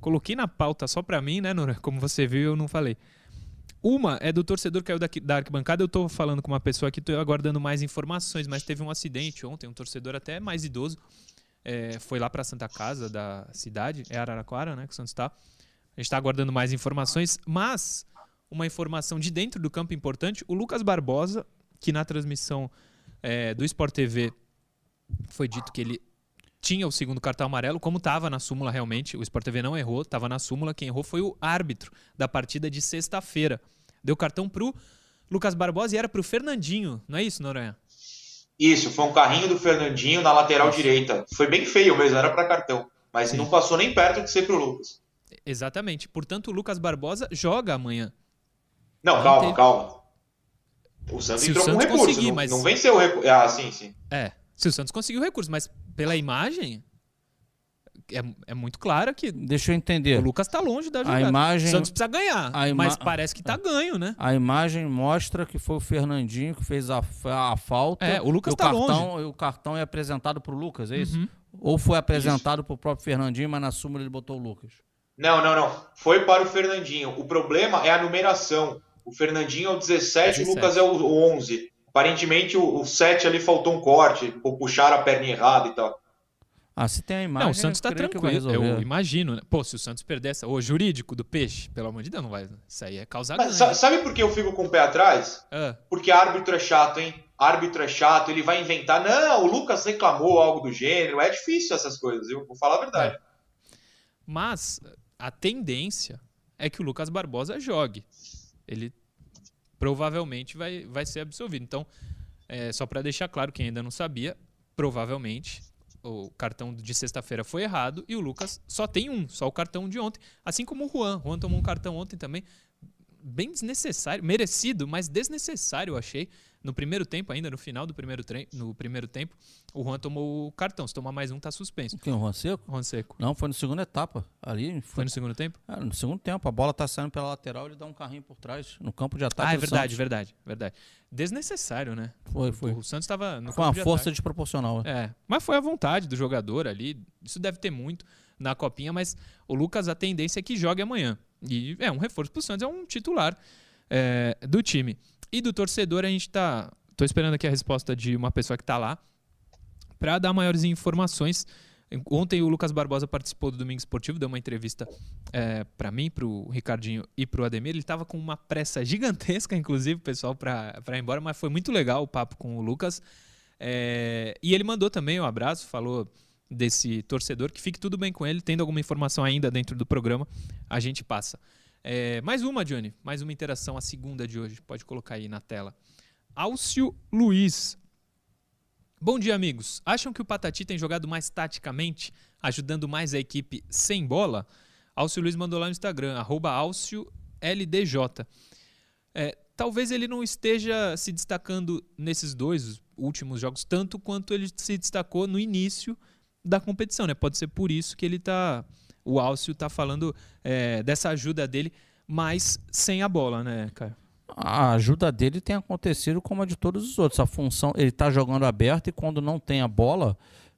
Coloquei na pauta só pra mim, né, Noronha? Como você viu, eu não falei. Uma é do torcedor que caiu da, da arquibancada. Eu tô falando com uma pessoa aqui, tô aguardando mais informações, mas teve um acidente ontem, um torcedor até mais idoso. É, foi lá pra Santa Casa da cidade, é Araraquara, né, que o Santos está a gente está aguardando mais informações, mas uma informação de dentro do campo importante: o Lucas Barbosa, que na transmissão é, do Sport TV foi dito que ele tinha o segundo cartão amarelo, como estava na súmula realmente. O Sport TV não errou, estava na súmula. Quem errou foi o árbitro da partida de sexta-feira. Deu cartão pro Lucas Barbosa e era pro Fernandinho, não é isso, Noronha? Isso, foi um carrinho do Fernandinho na lateral direita. Foi bem feio mesmo, era para cartão. Mas Sim. não passou nem perto de ser pro Lucas. Exatamente. Portanto, o Lucas Barbosa joga amanhã. Não, calma, teve... calma. O Santos se entrou o Santos com recurso, não, mas... não venceu o recurso. Ah, sim, sim. É, se o Santos conseguiu o recurso, mas pela imagem, é, é muito claro que. Deixa eu entender. O Lucas está longe da jogada. A imagem, o Santos precisa ganhar, mas parece que está ganho, né? A imagem mostra que foi o Fernandinho que fez a, a falta. É, o Lucas está longe. O cartão é apresentado para o Lucas, é isso? Uhum. Ou foi apresentado para o próprio Fernandinho, mas na súmula ele botou o Lucas? Não, não, não. Foi para o Fernandinho. O problema é a numeração. O Fernandinho é o 17, 17. o Lucas é o 11. Aparentemente o, o 7 ali faltou um corte, ou puxaram a perna errada e tal. Ah, se tem a imagem. Não, o Santos tá tranquilo. Eu imagino. Né? Pô, se o Santos perder essa. O jurídico do peixe, pelo amor de Deus, não vai. Isso aí é causar Mas, Sabe por que eu fico com o pé atrás? Ah. Porque árbitro é chato, hein? Árbitro é chato, ele vai inventar. Não, o Lucas reclamou algo do gênero. É difícil essas coisas, eu vou falar a verdade. É. Mas a tendência é que o Lucas Barbosa jogue. Ele provavelmente vai, vai ser absolvido. Então, é, só para deixar claro, quem ainda não sabia, provavelmente o cartão de sexta-feira foi errado e o Lucas só tem um, só o cartão de ontem. Assim como o Juan. Juan tomou um cartão ontem também. Bem desnecessário, merecido, mas desnecessário, eu achei. No primeiro tempo, ainda no final do primeiro, no primeiro tempo, o Juan tomou o cartão. Se tomar mais um, tá suspenso. Quem, o Juan Seco? Juan Seco. Não, foi na segunda etapa. Ali foi, foi no segundo tempo? É, no segundo tempo. A bola tá saindo pela lateral, ele dá um carrinho por trás, no campo de ataque. Ah, é verdade, Santos. verdade, verdade. Desnecessário, né? Foi, foi. O Santos estava no Foi uma de força ataque. desproporcional. É. é, mas foi a vontade do jogador ali. Isso deve ter muito na copinha, mas o Lucas, a tendência é que jogue amanhã. E é um reforço pro Santos, é um titular é, do time. E do torcedor, a gente tá Estou esperando aqui a resposta de uma pessoa que está lá para dar maiores informações. Ontem o Lucas Barbosa participou do Domingo Esportivo, deu uma entrevista é, para mim, para o Ricardinho e para o Ademir. Ele estava com uma pressa gigantesca, inclusive, pessoal, para ir embora, mas foi muito legal o papo com o Lucas. É, e ele mandou também um abraço, falou desse torcedor, que fique tudo bem com ele, tendo alguma informação ainda dentro do programa, a gente passa. É, mais uma, Johnny, mais uma interação, a segunda de hoje, pode colocar aí na tela. Alcio Luiz. Bom dia, amigos. Acham que o Patati tem jogado mais taticamente, ajudando mais a equipe sem bola? Alcio Luiz mandou lá no Instagram, AlcioLDJ. É, talvez ele não esteja se destacando nesses dois últimos jogos tanto quanto ele se destacou no início da competição, né? Pode ser por isso que ele tá. O Alcio está falando é, dessa ajuda dele, mas sem a bola, né, Caio? a ajuda dele tem acontecido como a de todos os outros. A função, ele está jogando aberto e quando não tem a bola,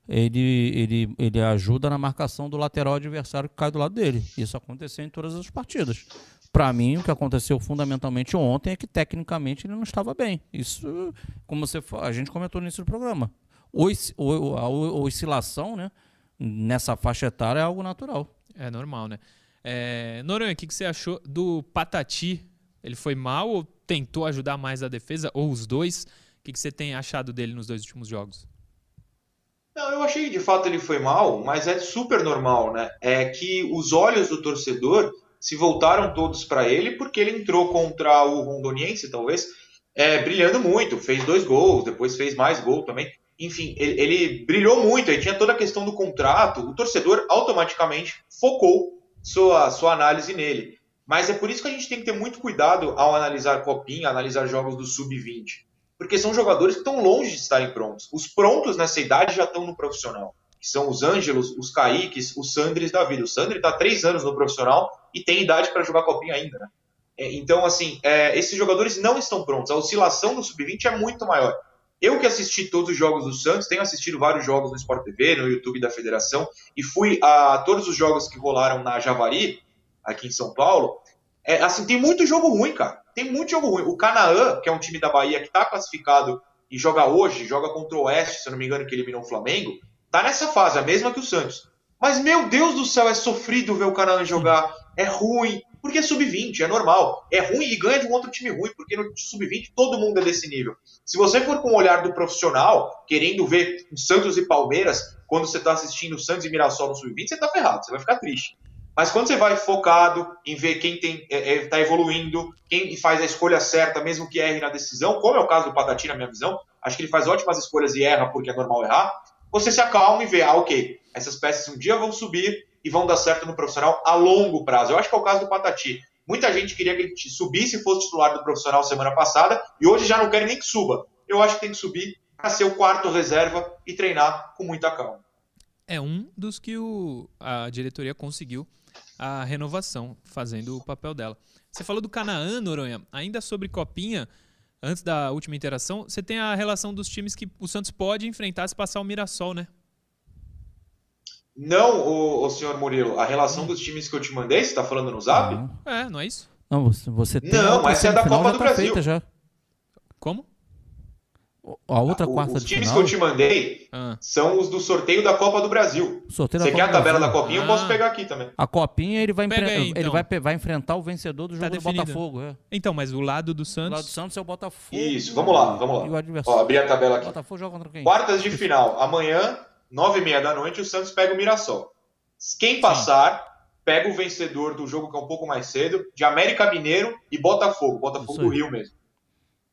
ele, ele, ele ajuda na marcação do lateral adversário que cai do lado dele. Isso aconteceu em todas as partidas. Para mim, o que aconteceu fundamentalmente ontem é que tecnicamente ele não estava bem. Isso, como você a gente comentou no início do programa. O, a oscilação né, nessa faixa etária é algo natural. É normal, né? É, Noronha, o que, que você achou do Patati ele foi mal ou tentou ajudar mais a defesa, ou os dois? O que, que você tem achado dele nos dois últimos jogos? Não, eu achei que de fato ele foi mal, mas é super normal, né? É que os olhos do torcedor se voltaram todos para ele porque ele entrou contra o Rondoniense, talvez, é, brilhando muito, fez dois gols, depois fez mais gol também. Enfim, ele, ele brilhou muito, aí tinha toda a questão do contrato, o torcedor automaticamente focou sua, sua análise nele. Mas é por isso que a gente tem que ter muito cuidado ao analisar Copinha, analisar jogos do Sub-20. Porque são jogadores que estão longe de estarem prontos. Os prontos nessa idade já estão no profissional. Que são os Ângelos, os Kaiques, os Sandres da vida. O Sandri está três anos no profissional e tem idade para jogar Copinha ainda. Né? É, então, assim, é, esses jogadores não estão prontos. A oscilação do Sub-20 é muito maior. Eu que assisti todos os jogos do Santos, tenho assistido vários jogos no Sport TV, no YouTube da Federação, e fui a todos os jogos que rolaram na Javari, aqui em São Paulo, é, assim, tem muito jogo ruim, cara. Tem muito jogo ruim. O Canaã, que é um time da Bahia que está classificado e joga hoje, joga contra o Oeste, se não me engano, que eliminou o Flamengo, tá nessa fase, a mesma que o Santos. Mas, meu Deus do céu, é sofrido ver o Canaã jogar. É ruim, porque é sub-20, é normal. É ruim e ganha de um outro time ruim, porque no sub-20 todo mundo é desse nível. Se você for com o olhar do profissional, querendo ver o Santos e Palmeiras, quando você está assistindo Santos e Mirassol no sub-20, você tá ferrado, você vai ficar triste. Mas quando você vai focado em ver quem está é, é, tá evoluindo, quem faz a escolha certa, mesmo que erre na decisão, como é o caso do Patati, na minha visão, acho que ele faz ótimas escolhas e erra porque é normal errar, você se acalma e vê, ah, ok, essas peças um dia vão subir e vão dar certo no profissional a longo prazo. Eu acho que é o caso do Patati. Muita gente queria que ele subisse e fosse titular do profissional semana passada e hoje já não querem nem que suba. Eu acho que tem que subir para ser o quarto reserva e treinar com muita calma. É um dos que o, a diretoria conseguiu a renovação, fazendo o papel dela. Você falou do Canaã, Noronha, ainda sobre Copinha, antes da última interação, você tem a relação dos times que o Santos pode enfrentar se passar o Mirassol, né? Não, o, o senhor Murilo, a relação hum. dos times que eu te mandei, você está falando no zap? É, não é isso? Não, você, você tem. Não, essa é da Copa do tá Brasil. Já. Como? A outra quarta Os times final... que eu te mandei ah. são os do sorteio da Copa do Brasil. Sorteio Você quer a tabela da Copinha? Ah. Eu posso ah. pegar aqui também. A Copinha ele vai, aí, então. ele vai, vai enfrentar o vencedor do tá jogo tá do Botafogo. É. Então, mas o lado do Santos. O lado do Santos é o Botafogo. Isso, vamos lá, vamos lá. Ó, abrir a tabela aqui. Botafogo joga contra quem? Quartas de final. Amanhã, nove e meia da noite, o Santos pega o Mirassol. Quem passar, Sim. pega o vencedor do jogo que é um pouco mais cedo, de América Mineiro e Botafogo. Botafogo do Rio mesmo.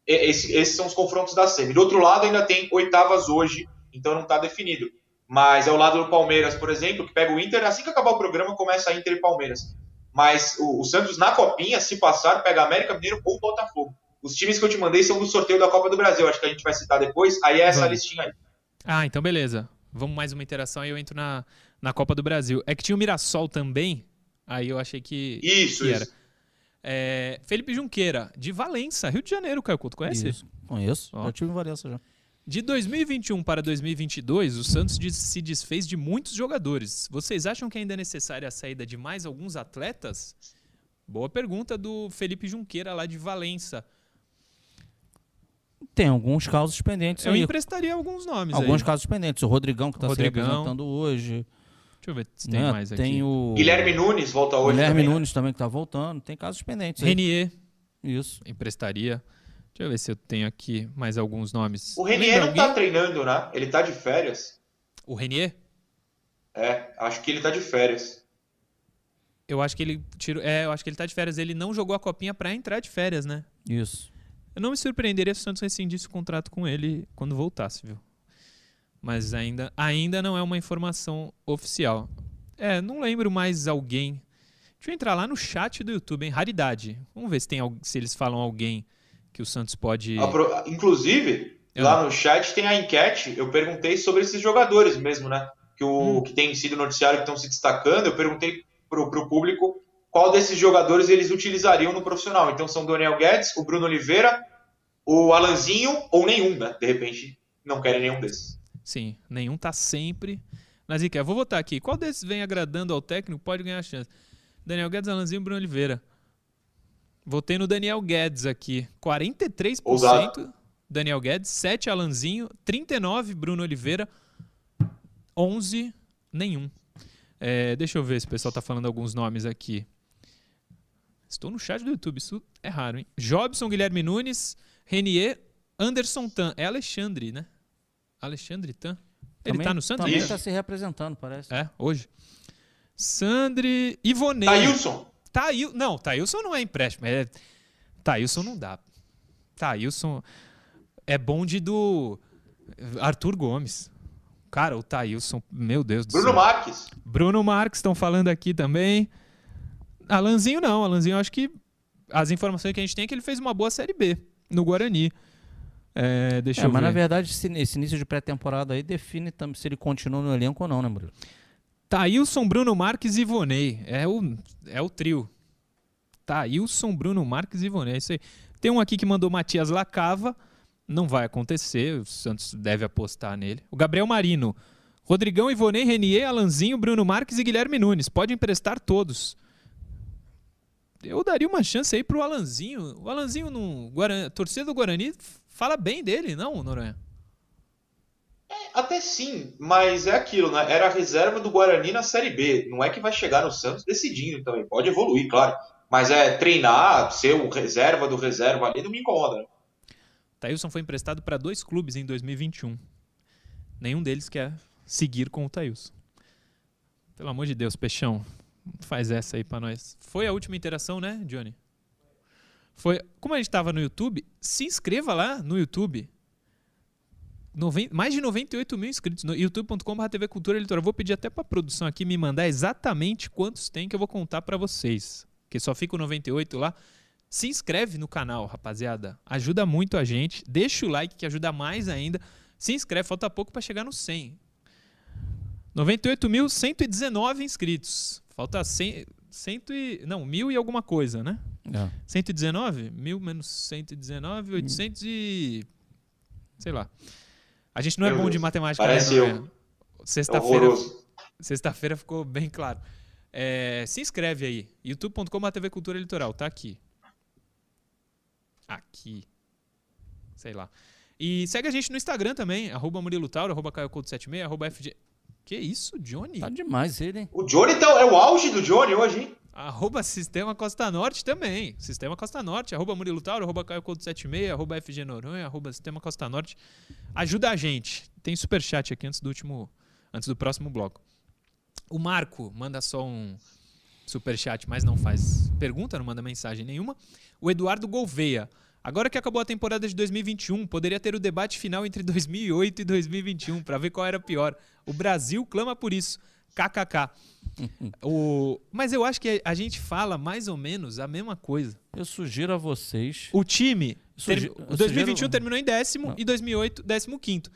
Esse, esses são os confrontos da SEMI. Do outro lado, ainda tem oitavas hoje, então não está definido. Mas é o lado do Palmeiras, por exemplo, que pega o Inter, assim que acabar o programa, começa Inter e Palmeiras. Mas o, o Santos na copinha, se passar, pega América Mineiro ou Botafogo. Os times que eu te mandei são do sorteio da Copa do Brasil, acho que a gente vai citar depois, aí é essa Vamos. listinha aí. Ah, então beleza. Vamos mais uma interação, aí eu entro na, na Copa do Brasil. É que tinha o Mirassol também, aí eu achei que, isso, que era. Isso. É, Felipe Junqueira, de Valença, Rio de Janeiro, Caio Couto, conhece? Isso, conheço, Ó. já tive em Valença já. De 2021 para 2022, o Santos se desfez de muitos jogadores. Vocês acham que ainda é necessária a saída de mais alguns atletas? Boa pergunta do Felipe Junqueira, lá de Valença. Tem alguns casos pendentes Eu aí. emprestaria alguns nomes Alguns aí. casos pendentes. O Rodrigão, que está se representando hoje. Deixa eu ver se tem né? mais aqui. Tem o... Guilherme Nunes volta hoje Guilherme também, né? Nunes né? também que está voltando. Tem casos pendentes Renier. Isso. Emprestaria. Deixa eu ver se eu tenho aqui mais alguns nomes. O Renier não tá treinando, né? Ele tá de férias. O Renier? É, acho que ele tá de férias. Eu acho que ele tirou. É, eu acho que ele tá de férias. Ele não jogou a copinha para entrar de férias, né? Isso. Eu não me surpreenderia se o Santos rescindisse o contrato com ele quando voltasse, viu? Mas ainda, ainda não é uma informação oficial. É, não lembro mais alguém. Deixa eu entrar lá no chat do YouTube, hein? Raridade. Vamos ver se, tem, se eles falam alguém que o Santos pode. Inclusive, é. lá no chat tem a enquete. Eu perguntei sobre esses jogadores mesmo, né? Que, o, hum. que tem sido noticiário que estão se destacando. Eu perguntei pro, pro público qual desses jogadores eles utilizariam no profissional. Então são o Daniel Guedes, o Bruno Oliveira, o Alanzinho ou nenhum, né? De repente não querem nenhum desses. Sim, nenhum tá sempre zica. Eu vou votar aqui. Qual desses vem agradando ao técnico pode ganhar chance? Daniel Guedes, Alanzinho Bruno Oliveira. Votei no Daniel Guedes aqui. 43% Ousado. Daniel Guedes, 7 Alanzinho, 39 Bruno Oliveira, 11 nenhum. É, deixa eu ver se o pessoal tá falando alguns nomes aqui. Estou no chat do YouTube, isso é raro, hein? Jobson, Guilherme Nunes, Renier, Anderson Tan. É Alexandre, né? Alexandre Tan. Ele também, tá no Santos? Também está se representando, parece. É, hoje. Sandri Ivonei. Taílson. Tail, não, Taílson não é empréstimo. É, Taílson não dá. Taílson é bonde do Arthur Gomes. Cara, o Taílson, meu Deus do Bruno céu. Bruno Marques. Bruno Marques estão falando aqui também. Alanzinho não, Alanzinho acho que as informações que a gente tem é que ele fez uma boa Série B no Guarani. É, deixa é, eu mas ver. na verdade esse, esse início de pré-temporada aí define se ele continua no elenco ou não, né, Murilo? Thailson, Bruno Marques e Ivonei. É o, é o trio. Thailson, Bruno Marques e Ivonei. É isso aí. Tem um aqui que mandou Matias Lacava. Não vai acontecer. O Santos deve apostar nele. O Gabriel Marino. Rodrigão, Ivonei, Renier, Alanzinho, Bruno Marques e Guilherme Nunes. Pode emprestar todos. Eu daria uma chance aí pro Alanzinho. O Alanzinho, no Guarani, torcida do Guarani, fala bem dele, não, Noronha? Até sim, mas é aquilo, né? Era a reserva do Guarani na Série B. Não é que vai chegar no Santos decidindo também. Pode evoluir, claro. Mas é treinar, ser o reserva do reserva ali não me incomoda. Né? Thailson foi emprestado para dois clubes em 2021. Nenhum deles quer seguir com o Thailson. Pelo amor de Deus, Peixão, faz essa aí para nós. Foi a última interação, né, Johnny? Foi. Como a gente estava no YouTube, se inscreva lá no YouTube mais de 98 mil inscritos no youtube.com.br TV Cultura. Vou pedir até para a produção aqui me mandar exatamente quantos tem que eu vou contar para vocês. Que só fica o 98 lá. Se inscreve no canal, rapaziada. Ajuda muito a gente. Deixa o like que ajuda mais ainda. Se inscreve, falta pouco para chegar no 100. 98.119 inscritos. Falta 100, 100 e, não, mil e alguma coisa, né? É. 119? Mil menos 119, 800 e... Sei lá. A gente não é Meu bom Deus. de matemática. Né, Parece né, eu. Sexta-feira. Sexta-feira ficou bem claro. É, se inscreve aí. youtube.com TV Cultura Litoral. Tá aqui. Aqui. Sei lá. E segue a gente no Instagram também. Arroba Murilo Tauro, arroba CaioCouto76, arroba FG... Que isso, Johnny? Tá demais ele, hein? O Johnny tá, é o auge do Johnny hoje, hein? Arroba Sistema Costa Norte também. Sistema Costa Norte, arroba Murilo Tauro, arroba Caio 76, arroba FG Noronha, arroba Sistema Costa Norte. Ajuda a gente. Tem superchat aqui antes do último. Antes do próximo bloco. O Marco manda só um superchat, mas não faz pergunta, não manda mensagem nenhuma. O Eduardo Gouveia. Agora que acabou a temporada de 2021, poderia ter o debate final entre 2008 e 2021 para ver qual era pior. O Brasil clama por isso. KKK. o... Mas eu acho que a gente fala mais ou menos a mesma coisa. Eu sugiro a vocês. O time. Ter... 2021 sugiro... terminou em décimo não. e 2008, décimo quinto.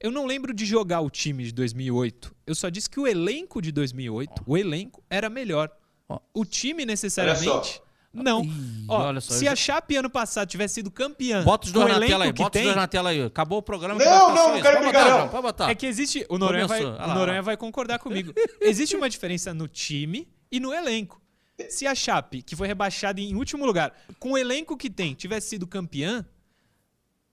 Eu não lembro de jogar o time de 2008. Eu só disse que o elenco de 2008, oh. o elenco, era melhor. Oh. O time necessariamente não. Ih, Ó, se a Chape ano passado tivesse sido campeã. Bota os dois na tela aí, bota tem, os dois na tela aí. Acabou o programa. Não, não, não quero brigar, não. Pode botar. É que existe. O Noronha, vai, o Noronha vai concordar comigo. existe uma diferença no time e no elenco. Se a Chape, que foi rebaixada em último lugar, com o elenco que tem, tivesse sido campeã,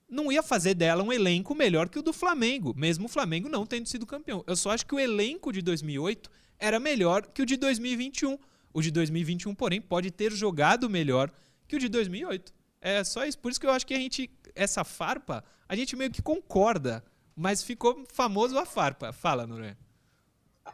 não ia fazer dela um elenco melhor que o do Flamengo, mesmo o Flamengo não tendo sido campeão. Eu só acho que o elenco de 2008 era melhor que o de 2021 o de 2021, porém, pode ter jogado melhor que o de 2008. É só isso. Por isso que eu acho que a gente, essa farpa, a gente meio que concorda, mas ficou famoso a farpa. Fala, Noronha.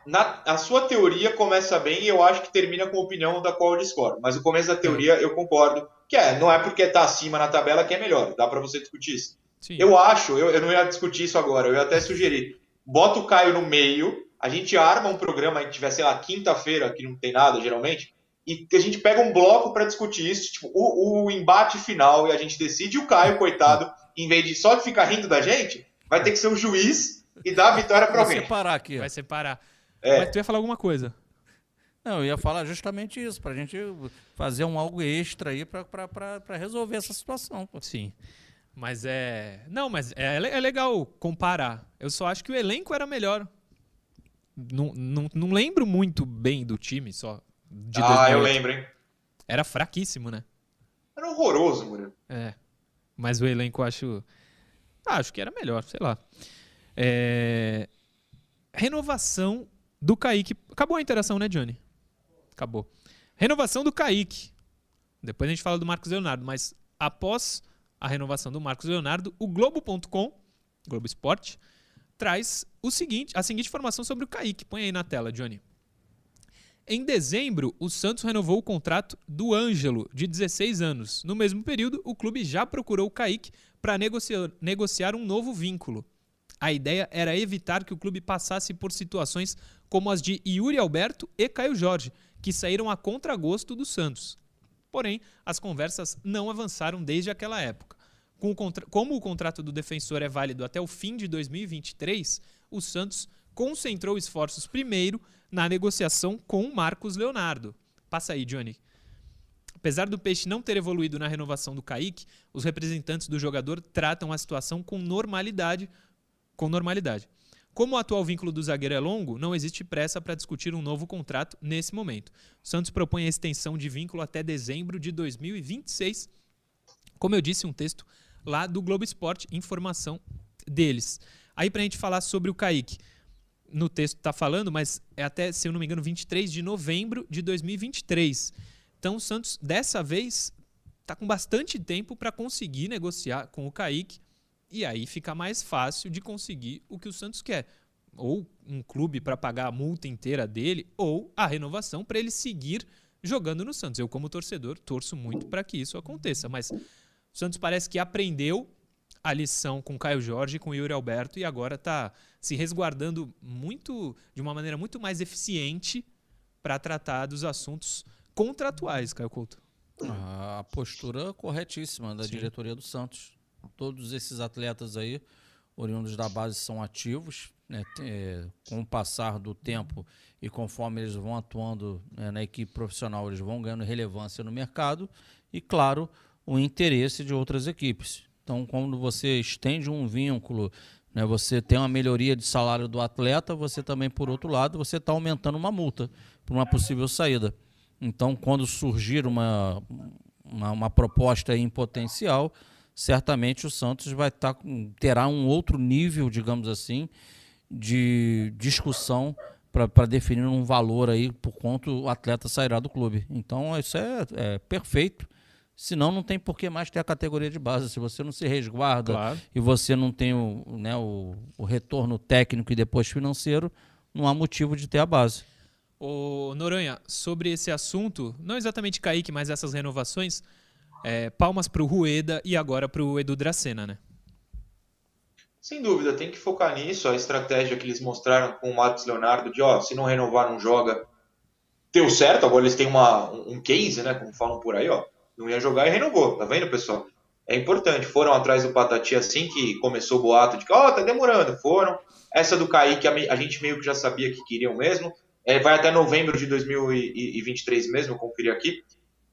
Na, a sua teoria começa bem e eu acho que termina com a opinião da qual eu discordo. Mas o começo da teoria eu concordo. Que é, não é porque tá acima na tabela que é melhor. Dá para você discutir isso. Sim. Eu acho, eu, eu não ia discutir isso agora, eu ia até sugerir. Bota o Caio no meio a gente arma um programa, a gente tiver, sei lá, quinta-feira, que não tem nada geralmente, e a gente pega um bloco para discutir isso, tipo, o, o, embate final, e a gente decide o Caio, coitado, em vez de só ficar rindo da gente, vai ter que ser o juiz e dar a vitória para alguém. Vai separar aqui. Vai separar. É. Mas tu ia falar alguma coisa. Não, eu ia falar justamente isso, para a gente fazer um algo extra aí para resolver essa situação. Sim. Mas é. Não, mas é, é legal comparar. Eu só acho que o elenco era melhor. Não, não, não lembro muito bem do time só. De ah, 2008. eu lembro, hein? Era fraquíssimo, né? Era horroroso, Murilo. É. Mas o elenco acho. Ah, acho que era melhor, sei lá. É... Renovação do Kaique. Acabou a interação, né, Johnny? Acabou. Renovação do Kaique. Depois a gente fala do Marcos Leonardo, mas após a renovação do Marcos Leonardo, o Globo.com, Globo Esporte, traz o seguinte, a seguinte informação sobre o Kaique. Põe aí na tela, Johnny. Em dezembro, o Santos renovou o contrato do Ângelo, de 16 anos. No mesmo período, o clube já procurou o Kaique para negociar, negociar um novo vínculo. A ideia era evitar que o clube passasse por situações como as de Yuri Alberto e Caio Jorge, que saíram a contragosto do Santos. Porém, as conversas não avançaram desde aquela época. Como o contrato do defensor é válido até o fim de 2023, o Santos concentrou esforços primeiro na negociação com o Marcos Leonardo. Passa aí, Johnny. Apesar do Peixe não ter evoluído na renovação do Kaique, os representantes do jogador tratam a situação com normalidade. Com normalidade. Como o atual vínculo do zagueiro é longo, não existe pressa para discutir um novo contrato nesse momento. O Santos propõe a extensão de vínculo até dezembro de 2026. Como eu disse, um texto lá do Globo Esporte, informação deles. Aí para a gente falar sobre o Kaique, no texto está falando, mas é até, se eu não me engano, 23 de novembro de 2023. Então o Santos, dessa vez, está com bastante tempo para conseguir negociar com o Kaique e aí fica mais fácil de conseguir o que o Santos quer. Ou um clube para pagar a multa inteira dele, ou a renovação para ele seguir jogando no Santos. Eu, como torcedor, torço muito para que isso aconteça, mas o Santos parece que aprendeu a lição com Caio Jorge e com Yuri Alberto e agora está se resguardando muito de uma maneira muito mais eficiente para tratar dos assuntos contratuais, Caio Couto. A postura corretíssima da Sim. diretoria do Santos. Todos esses atletas aí, oriundos da base, são ativos. Né? É, com o passar do tempo e conforme eles vão atuando né, na equipe profissional, eles vão ganhando relevância no mercado. E, claro, o interesse de outras equipes. Então, quando você estende um vínculo, né, você tem uma melhoria de salário do atleta, você também, por outro lado, você está aumentando uma multa para uma possível saída. Então, quando surgir uma, uma, uma, proposta em potencial, certamente o Santos vai estar tá, terá um outro nível, digamos assim, de discussão para definir um valor aí por quanto o atleta sairá do clube. Então, isso é, é perfeito Senão não tem por que mais ter a categoria de base. Se você não se resguarda claro. e você não tem o, né, o, o, retorno técnico e depois financeiro, não há motivo de ter a base. O Noronha, sobre esse assunto, não exatamente Kaique, mas essas renovações, É, palmas para o Rueda e agora para o Edu Dracena, né? Sem dúvida, tem que focar nisso. A estratégia que eles mostraram com o Marcos Leonardo de, ó, se não renovar, não joga. Deu certo, agora eles têm uma, um case, né, como falam por aí, ó. Não ia jogar e renovou, tá vendo, pessoal? É importante. Foram atrás do Patati assim que começou o boato de que, ó, oh, tá demorando. Foram. Essa do Kaique, a gente meio que já sabia que queriam mesmo. É, vai até novembro de 2023 mesmo, conferir aqui.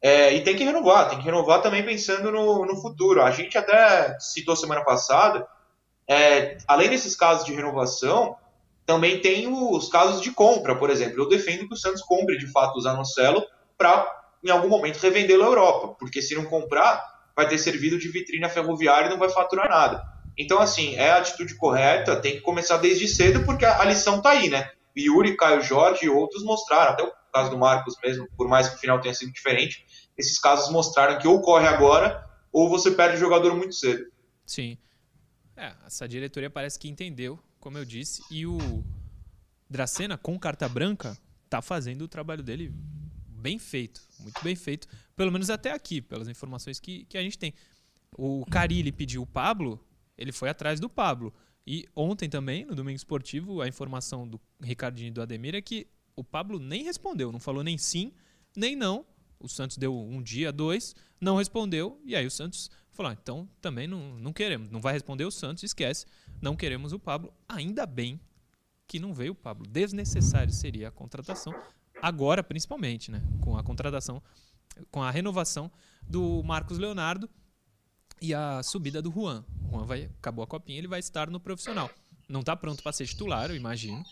É, e tem que renovar, tem que renovar também pensando no, no futuro. A gente até citou semana passada é, além desses casos de renovação, também tem os casos de compra, por exemplo. Eu defendo que o Santos compre de fato o Zanocelo para, em algum momento, revendê-lo à Europa, porque se não comprar, vai ter servido de vitrine ferroviária e não vai faturar nada. Então, assim, é a atitude correta, tem que começar desde cedo, porque a, a lição está aí, né? Yuri, Caio Jorge e outros mostraram, até o caso do Marcos mesmo, por mais que o final tenha sido diferente, esses casos mostraram que ou corre agora ou você perde o jogador muito cedo. Sim. É, essa diretoria parece que entendeu, como eu disse, e o Dracena, com carta branca, tá fazendo o trabalho dele bem feito, muito bem feito, pelo menos até aqui, pelas informações que, que a gente tem. O Carilli pediu o Pablo, ele foi atrás do Pablo. E ontem também, no Domingo Esportivo, a informação do Ricardinho e do Ademir é que o Pablo nem respondeu, não falou nem sim, nem não. O Santos deu um dia, dois, não respondeu, e aí o Santos Falou, ah, então também não, não queremos. Não vai responder o Santos, esquece. Não queremos o Pablo. Ainda bem que não veio o Pablo. Desnecessário seria a contratação. Agora, principalmente, né? Com a contratação, com a renovação do Marcos Leonardo e a subida do Juan. O Juan vai, acabou a copinha, ele vai estar no profissional. Não está pronto para ser titular, eu imagino.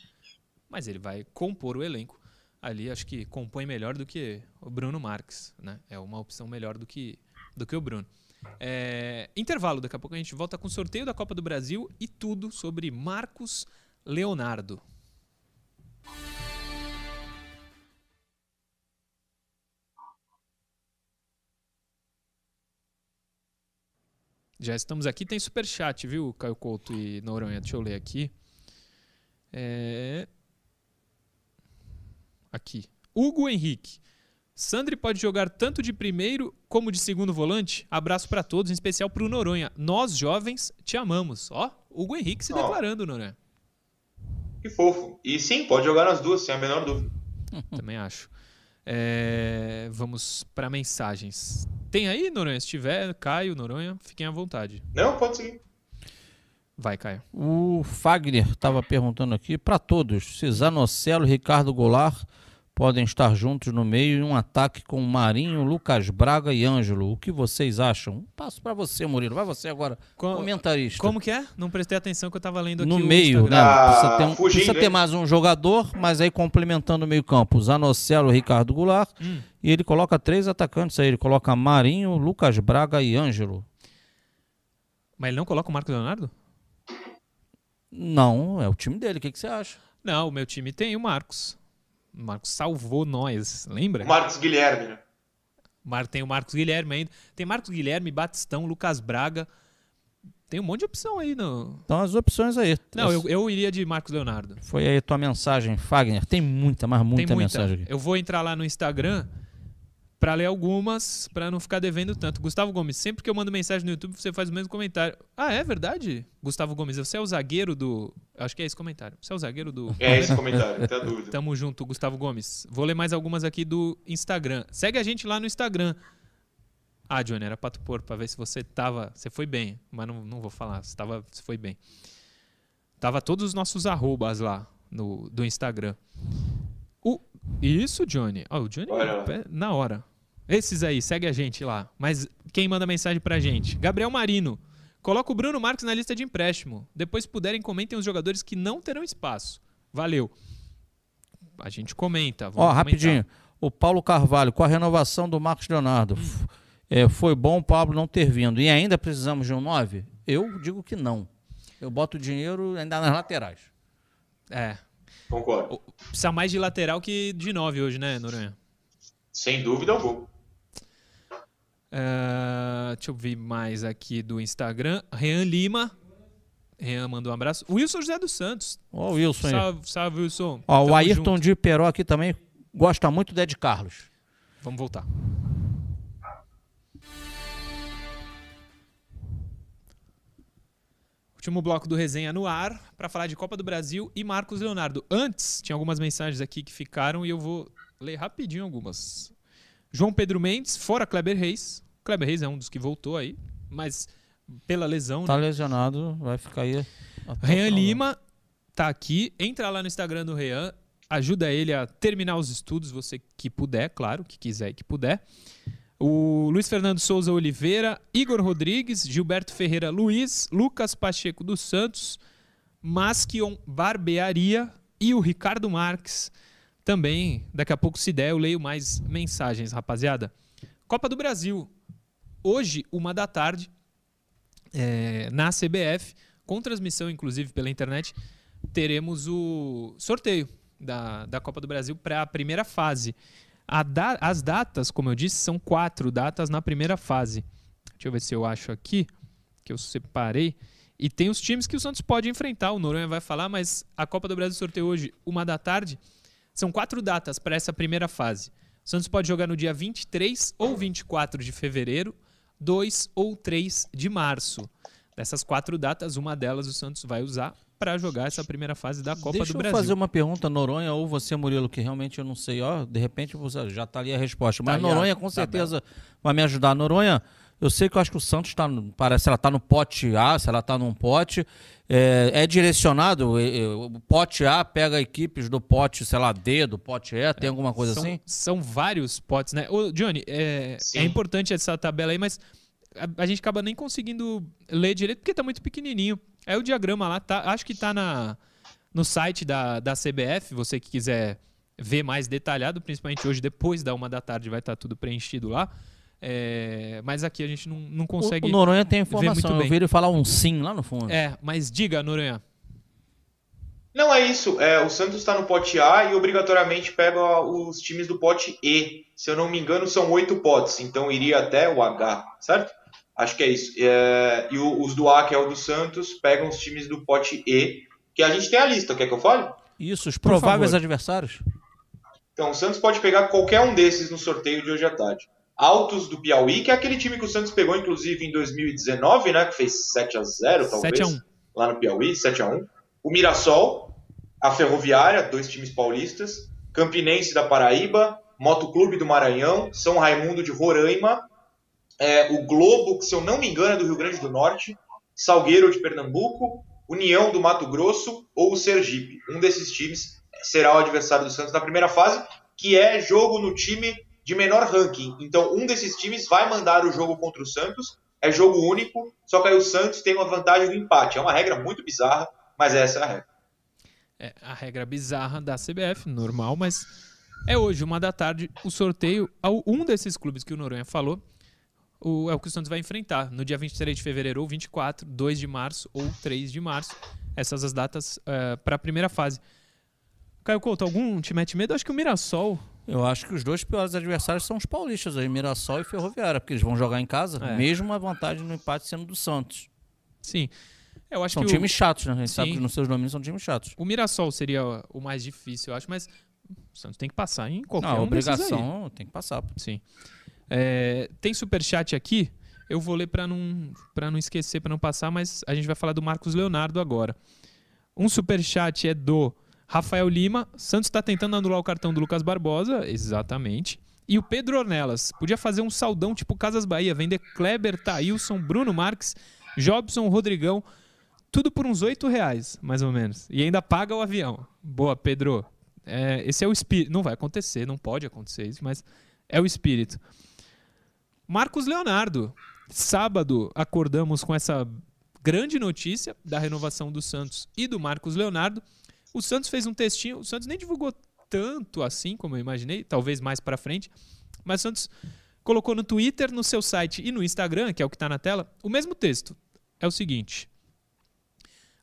Mas ele vai compor o elenco ali. Acho que compõe melhor do que o Bruno Marques. Né? É uma opção melhor do que, do que o Bruno. É, intervalo, daqui a pouco a gente volta com o sorteio da Copa do Brasil e tudo sobre Marcos Leonardo. Já estamos aqui, tem super chat, viu, Caio Couto e Noronha? Deixa eu ler aqui. É... Aqui. Hugo Henrique. Sandri pode jogar tanto de primeiro como de segundo volante? Abraço para todos, em especial para o Noronha. Nós, jovens, te amamos. Ó, Hugo Henrique se oh. declarando, Noronha. Que fofo. E sim, pode jogar nas duas, sem a menor dúvida. Também acho. É, vamos para mensagens. Tem aí, Noronha? Se tiver, Caio, Noronha, fiquem à vontade. Não, pode seguir. Vai, Caio. O Fagner estava perguntando aqui para todos: se Zanocelo, Ricardo Goulart podem estar juntos no meio em um ataque com Marinho, Lucas Braga e Ângelo. O que vocês acham? Passo para você, Murilo. Vai você agora, Com, comentarista. Como que é? Não prestei atenção que eu estava lendo aqui No meio, né? Precisa, ter, um, precisa ter, mais um jogador, mas aí complementando o meio campo. Zanocelo, Ricardo Goulart. Hum. E ele coloca três atacantes aí. Ele coloca Marinho, Lucas Braga e Ângelo. Mas ele não coloca o Marcos Leonardo? Não, é o time dele. O que, que você acha? Não, o meu time tem o Marcos. O Marcos salvou nós, lembra? Marcos Guilherme, né? Tem o Marcos Guilherme ainda. Tem Marcos Guilherme, Batistão, Lucas Braga. Tem um monte de opção aí. No... Então as opções aí. Não, eu, eu iria de Marcos Leonardo. Foi aí a tua mensagem, Fagner. Tem muita, mas muita, muita. mensagem aqui. Eu vou entrar lá no Instagram para ler algumas, para não ficar devendo tanto. Gustavo Gomes, sempre que eu mando mensagem no YouTube, você faz o mesmo comentário. Ah, é verdade? Gustavo Gomes, você é o zagueiro do. Acho que é esse comentário. Você é o zagueiro do. É esse comentário, não tem dúvida. Tamo junto, Gustavo Gomes. Vou ler mais algumas aqui do Instagram. Segue a gente lá no Instagram. Ah, Johnny, era pra tu pôr, pra ver se você tava. Você foi bem, mas não, não vou falar. Você, tava, você foi bem. Tava todos os nossos arrobas lá no, do Instagram. O, isso, Johnny. Oh, o Johnny, na hora. Esses aí, segue a gente lá. Mas quem manda mensagem pra gente? Gabriel Marino. Coloca o Bruno Marques na lista de empréstimo. Depois, se puderem, comentem os jogadores que não terão espaço. Valeu. A gente comenta. Ó, oh, rapidinho. O Paulo Carvalho, com a renovação do Marcos Leonardo. Hum. É, foi bom o Pablo não ter vindo. E ainda precisamos de um 9? Eu digo que não. Eu boto dinheiro ainda nas laterais. É, Concordo. Precisa mais de lateral que de 9 hoje, né, Noronha? Sem dúvida alguma. Uh, deixa eu ver mais aqui do Instagram. Rean Lima. Rean mandou um abraço. Wilson José dos Santos. Ó, o Wilson salve. Salve, Wilson. Ó, o Ayrton junto. de Peró aqui também gosta muito do Ed Carlos. Vamos voltar. Último bloco do resenha no ar para falar de Copa do Brasil e Marcos Leonardo. Antes, tinha algumas mensagens aqui que ficaram e eu vou ler rapidinho algumas. João Pedro Mendes, fora Kleber Reis. Kleber Reis é um dos que voltou aí, mas pela lesão. Tá né? lesionado, vai ficar aí. Rean Lima tá aqui. Entra lá no Instagram do Rean, ajuda ele a terminar os estudos, você que puder, claro, que quiser e que puder. O Luiz Fernando Souza Oliveira, Igor Rodrigues, Gilberto Ferreira Luiz, Lucas Pacheco dos Santos, Masquion Barbearia e o Ricardo Marques. Também, daqui a pouco, se der, eu leio mais mensagens, rapaziada. Copa do Brasil. Hoje, uma da tarde, é, na CBF, com transmissão, inclusive, pela internet, teremos o sorteio da, da Copa do Brasil para a primeira fase. Da, as datas, como eu disse, são quatro datas na primeira fase. Deixa eu ver se eu acho aqui, que eu separei. E tem os times que o Santos pode enfrentar. O Noronha vai falar, mas a Copa do Brasil sorteio hoje, uma da tarde. São quatro datas para essa primeira fase. O Santos pode jogar no dia 23 ou 24 de fevereiro, 2 ou 3 de março. Dessas quatro datas, uma delas o Santos vai usar para jogar essa primeira fase da Copa Deixa do Brasil. Deixa eu fazer uma pergunta, Noronha ou você, Murilo, que realmente eu não sei. Ó, de repente você já está ali a resposta. Mas tá Noronha com certeza tá vai me ajudar. Noronha, eu sei que eu acho que o Santos está, parece ela está no pote A, se ela está num pote, é, é direcionado, o pote A pega equipes do pote, sei lá, D, do pote E, tem alguma coisa são, assim? São vários potes, né? Ô, Johnny, é, é importante essa tabela aí, mas a, a, gente acaba nem conseguindo ler direito porque está muito pequenininho. É o diagrama lá, tá, acho que está na, no site da, da CBF, você que quiser ver mais detalhado, principalmente hoje, depois da uma da tarde, vai estar tá tudo preenchido lá. É, mas aqui a gente não, não consegue. O, o Noronha tem informação, eu vi ele falar um sim lá no fundo. É, mas diga, Noronha. Não, é isso. É, o Santos está no pote A e obrigatoriamente pega os times do pote E. Se eu não me engano, são oito potes, então iria até o H, certo? Acho que é isso. É, e o, os do A, que é o do Santos, pegam os times do pote E, que a gente tem a lista. Quer que eu fale? Isso, os prováveis adversários. Então, o Santos pode pegar qualquer um desses no sorteio de hoje à tarde. Altos do Piauí, que é aquele time que o Santos pegou, inclusive, em 2019, né? Que fez 7 a 0 talvez. 7 a 1 Lá no Piauí, 7 a 1 O Mirassol, a Ferroviária, dois times paulistas. Campinense da Paraíba, Motoclube do Maranhão, São Raimundo de Roraima, é, o Globo, que se eu não me engano é do Rio Grande do Norte, Salgueiro de Pernambuco, União do Mato Grosso ou o Sergipe. Um desses times será o adversário do Santos na primeira fase, que é jogo no time de menor ranking. Então, um desses times vai mandar o jogo contra o Santos. É jogo único, só que aí o Santos tem uma vantagem do empate. É uma regra muito bizarra, mas essa é a regra. É a regra bizarra da CBF, normal, mas é hoje, uma da tarde, o sorteio um desses clubes que o Noronha falou. O, é o que o Santos vai enfrentar no dia 23 de fevereiro ou 24, 2 de março ou 3 de março. Essas as datas uh, é, para a primeira fase. Caio Couto, algum te mete medo? Acho que o Mirassol eu acho que os dois piores adversários são os paulistas aí, Mirassol e Ferroviária, porque eles vão jogar em casa, é. mesmo a vantagem no empate sendo do Santos. Sim. Eu acho são que times o... chatos, né? A gente Sim. sabe que nos seus domínios são times chatos. O Mirassol seria o mais difícil, eu acho, mas o Santos tem que passar em qualquer Não, um obrigação tem que passar. Sim. É, tem superchat aqui, eu vou ler para não, não esquecer, para não passar, mas a gente vai falar do Marcos Leonardo agora. Um superchat é do Rafael Lima, Santos está tentando anular o cartão do Lucas Barbosa, exatamente. E o Pedro Ornelas, podia fazer um saldão tipo Casas Bahia, vender Kleber, Thailson, Bruno Marques, Jobson, Rodrigão, tudo por uns oito reais, mais ou menos. E ainda paga o avião. Boa, Pedro. É, esse é o espírito. Não vai acontecer, não pode acontecer isso, mas é o espírito. Marcos Leonardo. Sábado acordamos com essa grande notícia da renovação do Santos e do Marcos Leonardo. O Santos fez um textinho, o Santos nem divulgou tanto assim como eu imaginei, talvez mais para frente, mas o Santos colocou no Twitter, no seu site e no Instagram, que é o que está na tela, o mesmo texto. É o seguinte: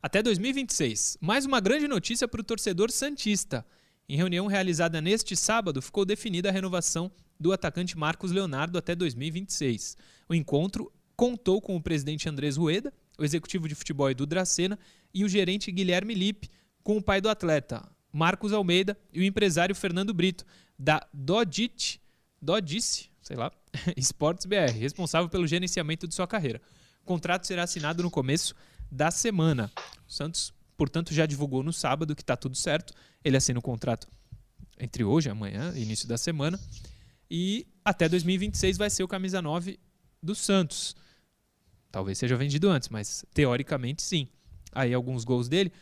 Até 2026, mais uma grande notícia para o torcedor santista. Em reunião realizada neste sábado, ficou definida a renovação do atacante Marcos Leonardo até 2026. O encontro contou com o presidente Andrés Rueda, o executivo de futebol Edu Dracena e o gerente Guilherme Lippe, com o pai do atleta, Marcos Almeida, e o empresário Fernando Brito, da Dodit, Dodice, sei lá, Esportes BR, responsável pelo gerenciamento de sua carreira. O contrato será assinado no começo da semana. O Santos, portanto, já divulgou no sábado que está tudo certo. Ele assina o contrato entre hoje e amanhã, início da semana. E até 2026 vai ser o camisa 9 do Santos. Talvez seja vendido antes, mas teoricamente sim. Aí alguns gols dele.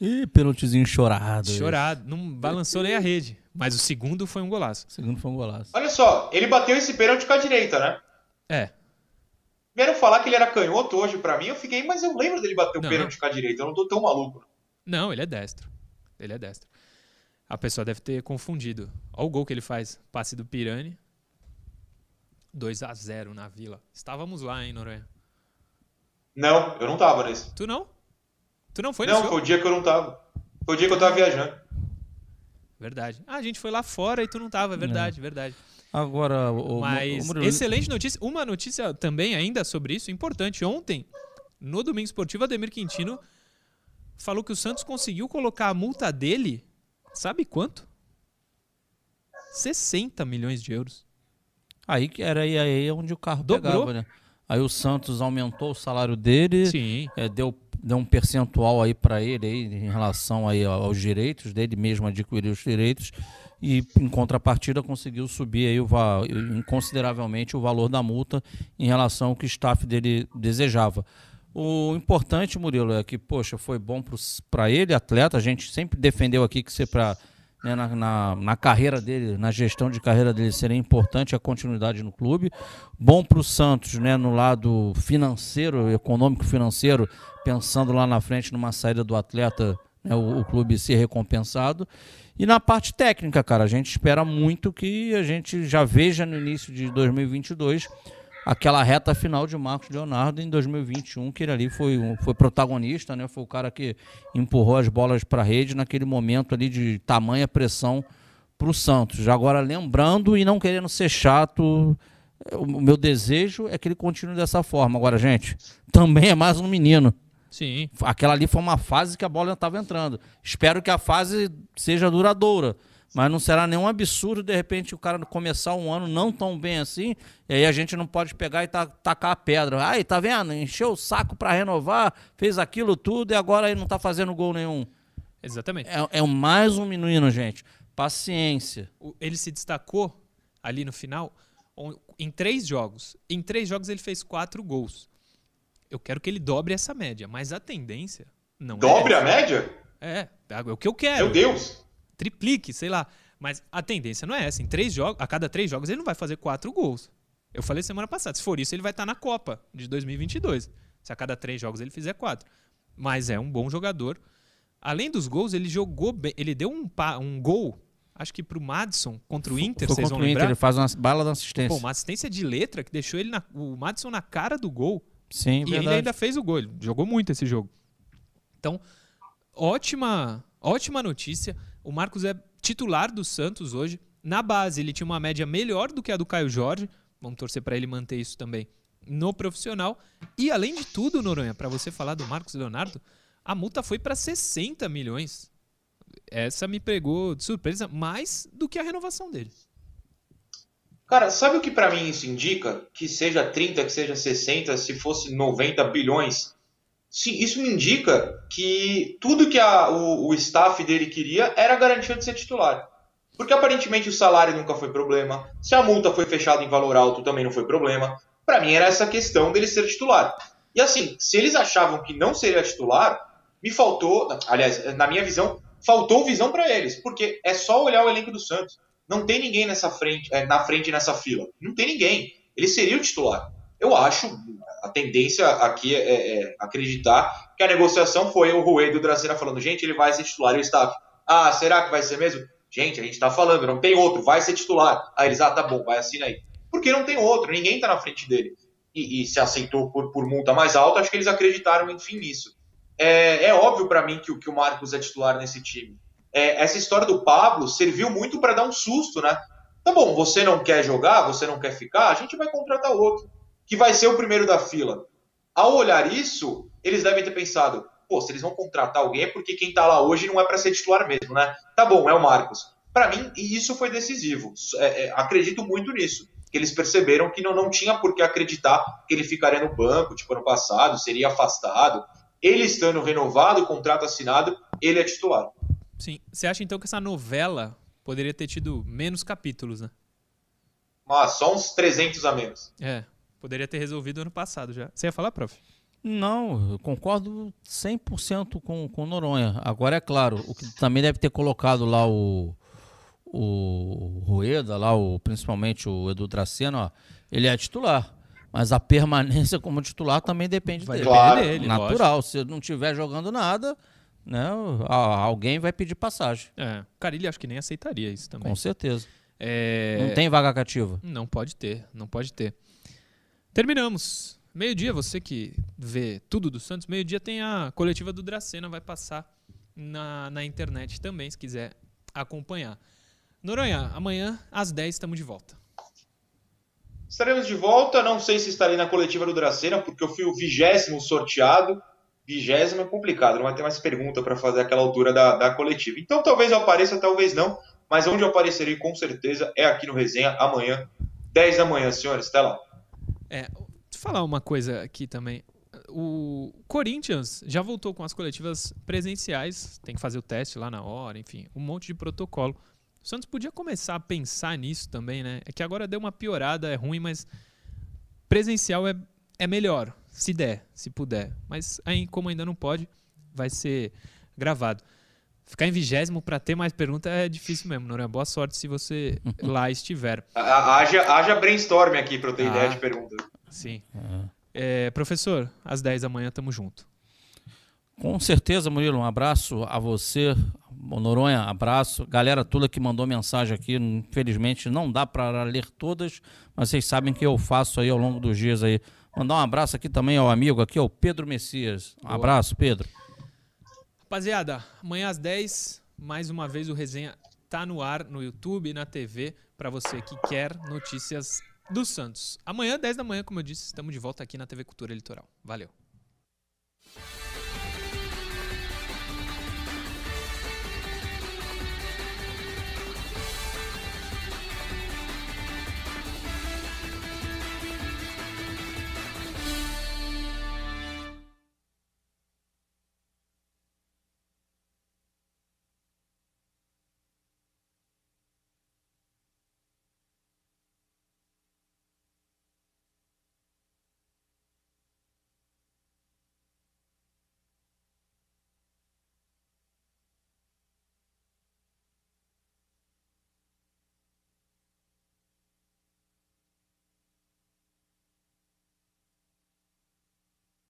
E pênaltizinho chorado. Chorado, não balançou nem a rede. Mas o segundo foi um golaço. O segundo foi um golaço. Olha só, ele bateu esse pênalti com a direita, né? É. Vieram falar que ele era canhoto hoje pra mim, eu fiquei, mas eu lembro dele bater o não, pênalti não. com a direita, eu não tô tão maluco. Não, ele é destro. Ele é destro. A pessoa deve ter confundido. Olha o gol que ele faz. Passe do Pirani. 2 a 0 na Vila. Estávamos lá, hein, Noronha? Não, eu não tava nesse. Tu não? Tu não foi Não, foi o dia que eu não tava. Foi o dia que eu tava viajando. Verdade. Ah, a gente foi lá fora e tu não tava, é verdade, é. verdade. Agora, o, Mas, o excelente notícia. Uma notícia também ainda sobre isso, importante. Ontem, no Domingo Esportivo, Ademir Quintino falou que o Santos conseguiu colocar a multa dele, sabe quanto? 60 milhões de euros. Aí que era aí, aí onde o carro Dobrou. pegava, né? Aí o Santos aumentou o salário dele, Sim. É, deu, deu um percentual aí para ele aí, em relação aí aos direitos dele mesmo adquirir os direitos e em contrapartida conseguiu subir aí o, consideravelmente o valor da multa em relação ao que o staff dele desejava. O importante, Murilo, é que, poxa, foi bom para ele, atleta. A gente sempre defendeu aqui que ser para né, na, na, na, carreira dele, na gestão de carreira dele, seria importante a continuidade no clube. Bom para o Santos, né, no lado financeiro, econômico financeiro, pensando lá na frente numa saída do atleta, né, o, o clube ser recompensado. E na parte técnica, cara, a gente espera muito que a gente já veja no início de 2022 aquela reta final de Marcos Leonardo em 2021, que ele ali foi, foi protagonista, né? Foi o cara que empurrou as bolas para a rede naquele momento ali de tamanha pressão para o Santos. Agora, lembrando e não querendo ser chato, o meu desejo é que ele continue dessa forma. Agora, gente, também é mais um menino. Sim. Aquela ali foi uma fase que a bola estava entrando. Espero que a fase seja duradoura. Mas não será nenhum absurdo, de repente, o cara começar um ano não tão bem assim, e aí a gente não pode pegar e tacar a pedra. Aí, tá vendo? Encheu o saco para renovar, fez aquilo tudo e agora ele não tá fazendo gol nenhum. Exatamente. É, é mais um menino, gente. Paciência. Ele se destacou ali no final em três jogos. Em três jogos ele fez quatro gols. Eu quero que ele dobre essa média, mas a tendência não dobre é. Dobre a média? É, é o que eu quero. Meu Deus! Triplique, sei lá. Mas a tendência não é essa. Em três jogos, a cada três jogos ele não vai fazer quatro gols. Eu falei semana passada, se for isso, ele vai estar na Copa de 2022. Se a cada três jogos ele fizer quatro. Mas é um bom jogador. Além dos gols, ele jogou bem. Ele deu um, um gol, acho que pro Madison contra o Inter, Foi vocês vão lembrar. Inter, ele faz uma bala da assistência. Pô, uma assistência de letra que deixou ele na, o Madison na cara do gol. Sim, e verdade. ele ainda fez o gol. Ele jogou muito esse jogo. Então, ótima, ótima notícia. O Marcos é titular do Santos hoje. Na base, ele tinha uma média melhor do que a do Caio Jorge. Vamos torcer para ele manter isso também no profissional. E além de tudo, Noronha, para você falar do Marcos Leonardo, a multa foi para 60 milhões. Essa me pegou de surpresa mais do que a renovação dele. Cara, sabe o que para mim isso indica? Que seja 30, que seja 60, se fosse 90 bilhões, Sim, isso me indica que tudo que a, o, o staff dele queria era a garantia de ser titular. Porque aparentemente o salário nunca foi problema. Se a multa foi fechada em valor alto, também não foi problema. Para mim era essa questão dele ser titular. E assim, se eles achavam que não seria titular, me faltou, aliás, na minha visão, faltou visão para eles, porque é só olhar o elenco do Santos. Não tem ninguém nessa frente, é, na frente nessa fila. Não tem ninguém. Ele seria o titular. Eu acho, a tendência aqui é, é, acreditar que a negociação foi o Rui do Dracena falando, gente, ele vai ser titular e o staff. Ah, será que vai ser mesmo? Gente, a gente tá falando, não tem outro, vai ser titular. Aí eles, ah, tá bom, vai assina aí. Porque não tem outro, ninguém tá na frente dele. E, e se aceitou por, por multa mais alta, acho que eles acreditaram, enfim, nisso. É, é óbvio para mim que, que o Marcos é titular nesse time. É, essa história do Pablo serviu muito para dar um susto, né? Tá bom, você não quer jogar, você não quer ficar, a gente vai contratar outro que vai ser o primeiro da fila. Ao olhar isso, eles devem ter pensado: pô, se eles vão contratar alguém é porque quem está lá hoje não é para ser titular mesmo, né? Tá bom, é o Marcos. Para mim, isso foi decisivo. É, é, acredito muito nisso. Que eles perceberam que não, não tinha por que acreditar que ele ficaria no banco, tipo ano passado, seria afastado. ele estando renovado, contrato assinado, ele é titular. Sim. Você acha então que essa novela poderia ter tido menos capítulos, né? Mas só uns 300 a menos. É, poderia ter resolvido ano passado já. Você ia falar, prof? Não, eu concordo 100% com, com Noronha. Agora é claro, o que também deve ter colocado lá o, o Rueda, lá o, principalmente o Edu Dracena, ó, ele é titular. Mas a permanência como titular também depende vai dele. Claro. dele. Natural. Lógico. Se não estiver jogando nada, né, alguém vai pedir passagem. É. Carilli acho que nem aceitaria isso também. Com certeza. É... Não tem vaga cativa. Não pode ter, não pode ter. Terminamos. Meio-dia, você que vê tudo do Santos, meio-dia tem a coletiva do Dracena, vai passar na, na internet também, se quiser acompanhar. Noronha, amanhã às 10 estamos de volta. Estaremos de volta, não sei se estarei na coletiva do Dracena, porque eu fui o vigésimo sorteado. Vigésimo é complicado, não vai ter mais pergunta para fazer aquela altura da, da coletiva. Então talvez eu apareça, talvez não, mas onde eu aparecerei com certeza é aqui no Resenha, amanhã, 10 da manhã, senhores. Até lá. É, falar uma coisa aqui também. O Corinthians já voltou com as coletivas presenciais, tem que fazer o teste lá na hora, enfim, um monte de protocolo. O Santos podia começar a pensar nisso também, né? É que agora deu uma piorada, é ruim, mas presencial é, é melhor, se der, se puder. Mas aí, como ainda não pode, vai ser gravado. Ficar em vigésimo para ter mais perguntas é difícil mesmo, Noronha. Boa sorte se você lá estiver. Haja, haja brainstorm aqui para eu ter ah, ideia de pergunta. Sim. É, professor, às 10 da manhã tamo junto. Com certeza, Murilo. Um abraço a você, Noronha, abraço. Galera toda que mandou mensagem aqui, infelizmente não dá para ler todas, mas vocês sabem que eu faço aí ao longo dos dias aí. Mandar um abraço aqui também ao amigo aqui, ao Pedro Messias. Um abraço, Pedro. Rapaziada, amanhã às 10, mais uma vez o resenha tá no ar no YouTube e na TV para você que quer notícias do Santos. Amanhã, 10 da manhã, como eu disse, estamos de volta aqui na TV Cultura Litoral. Valeu.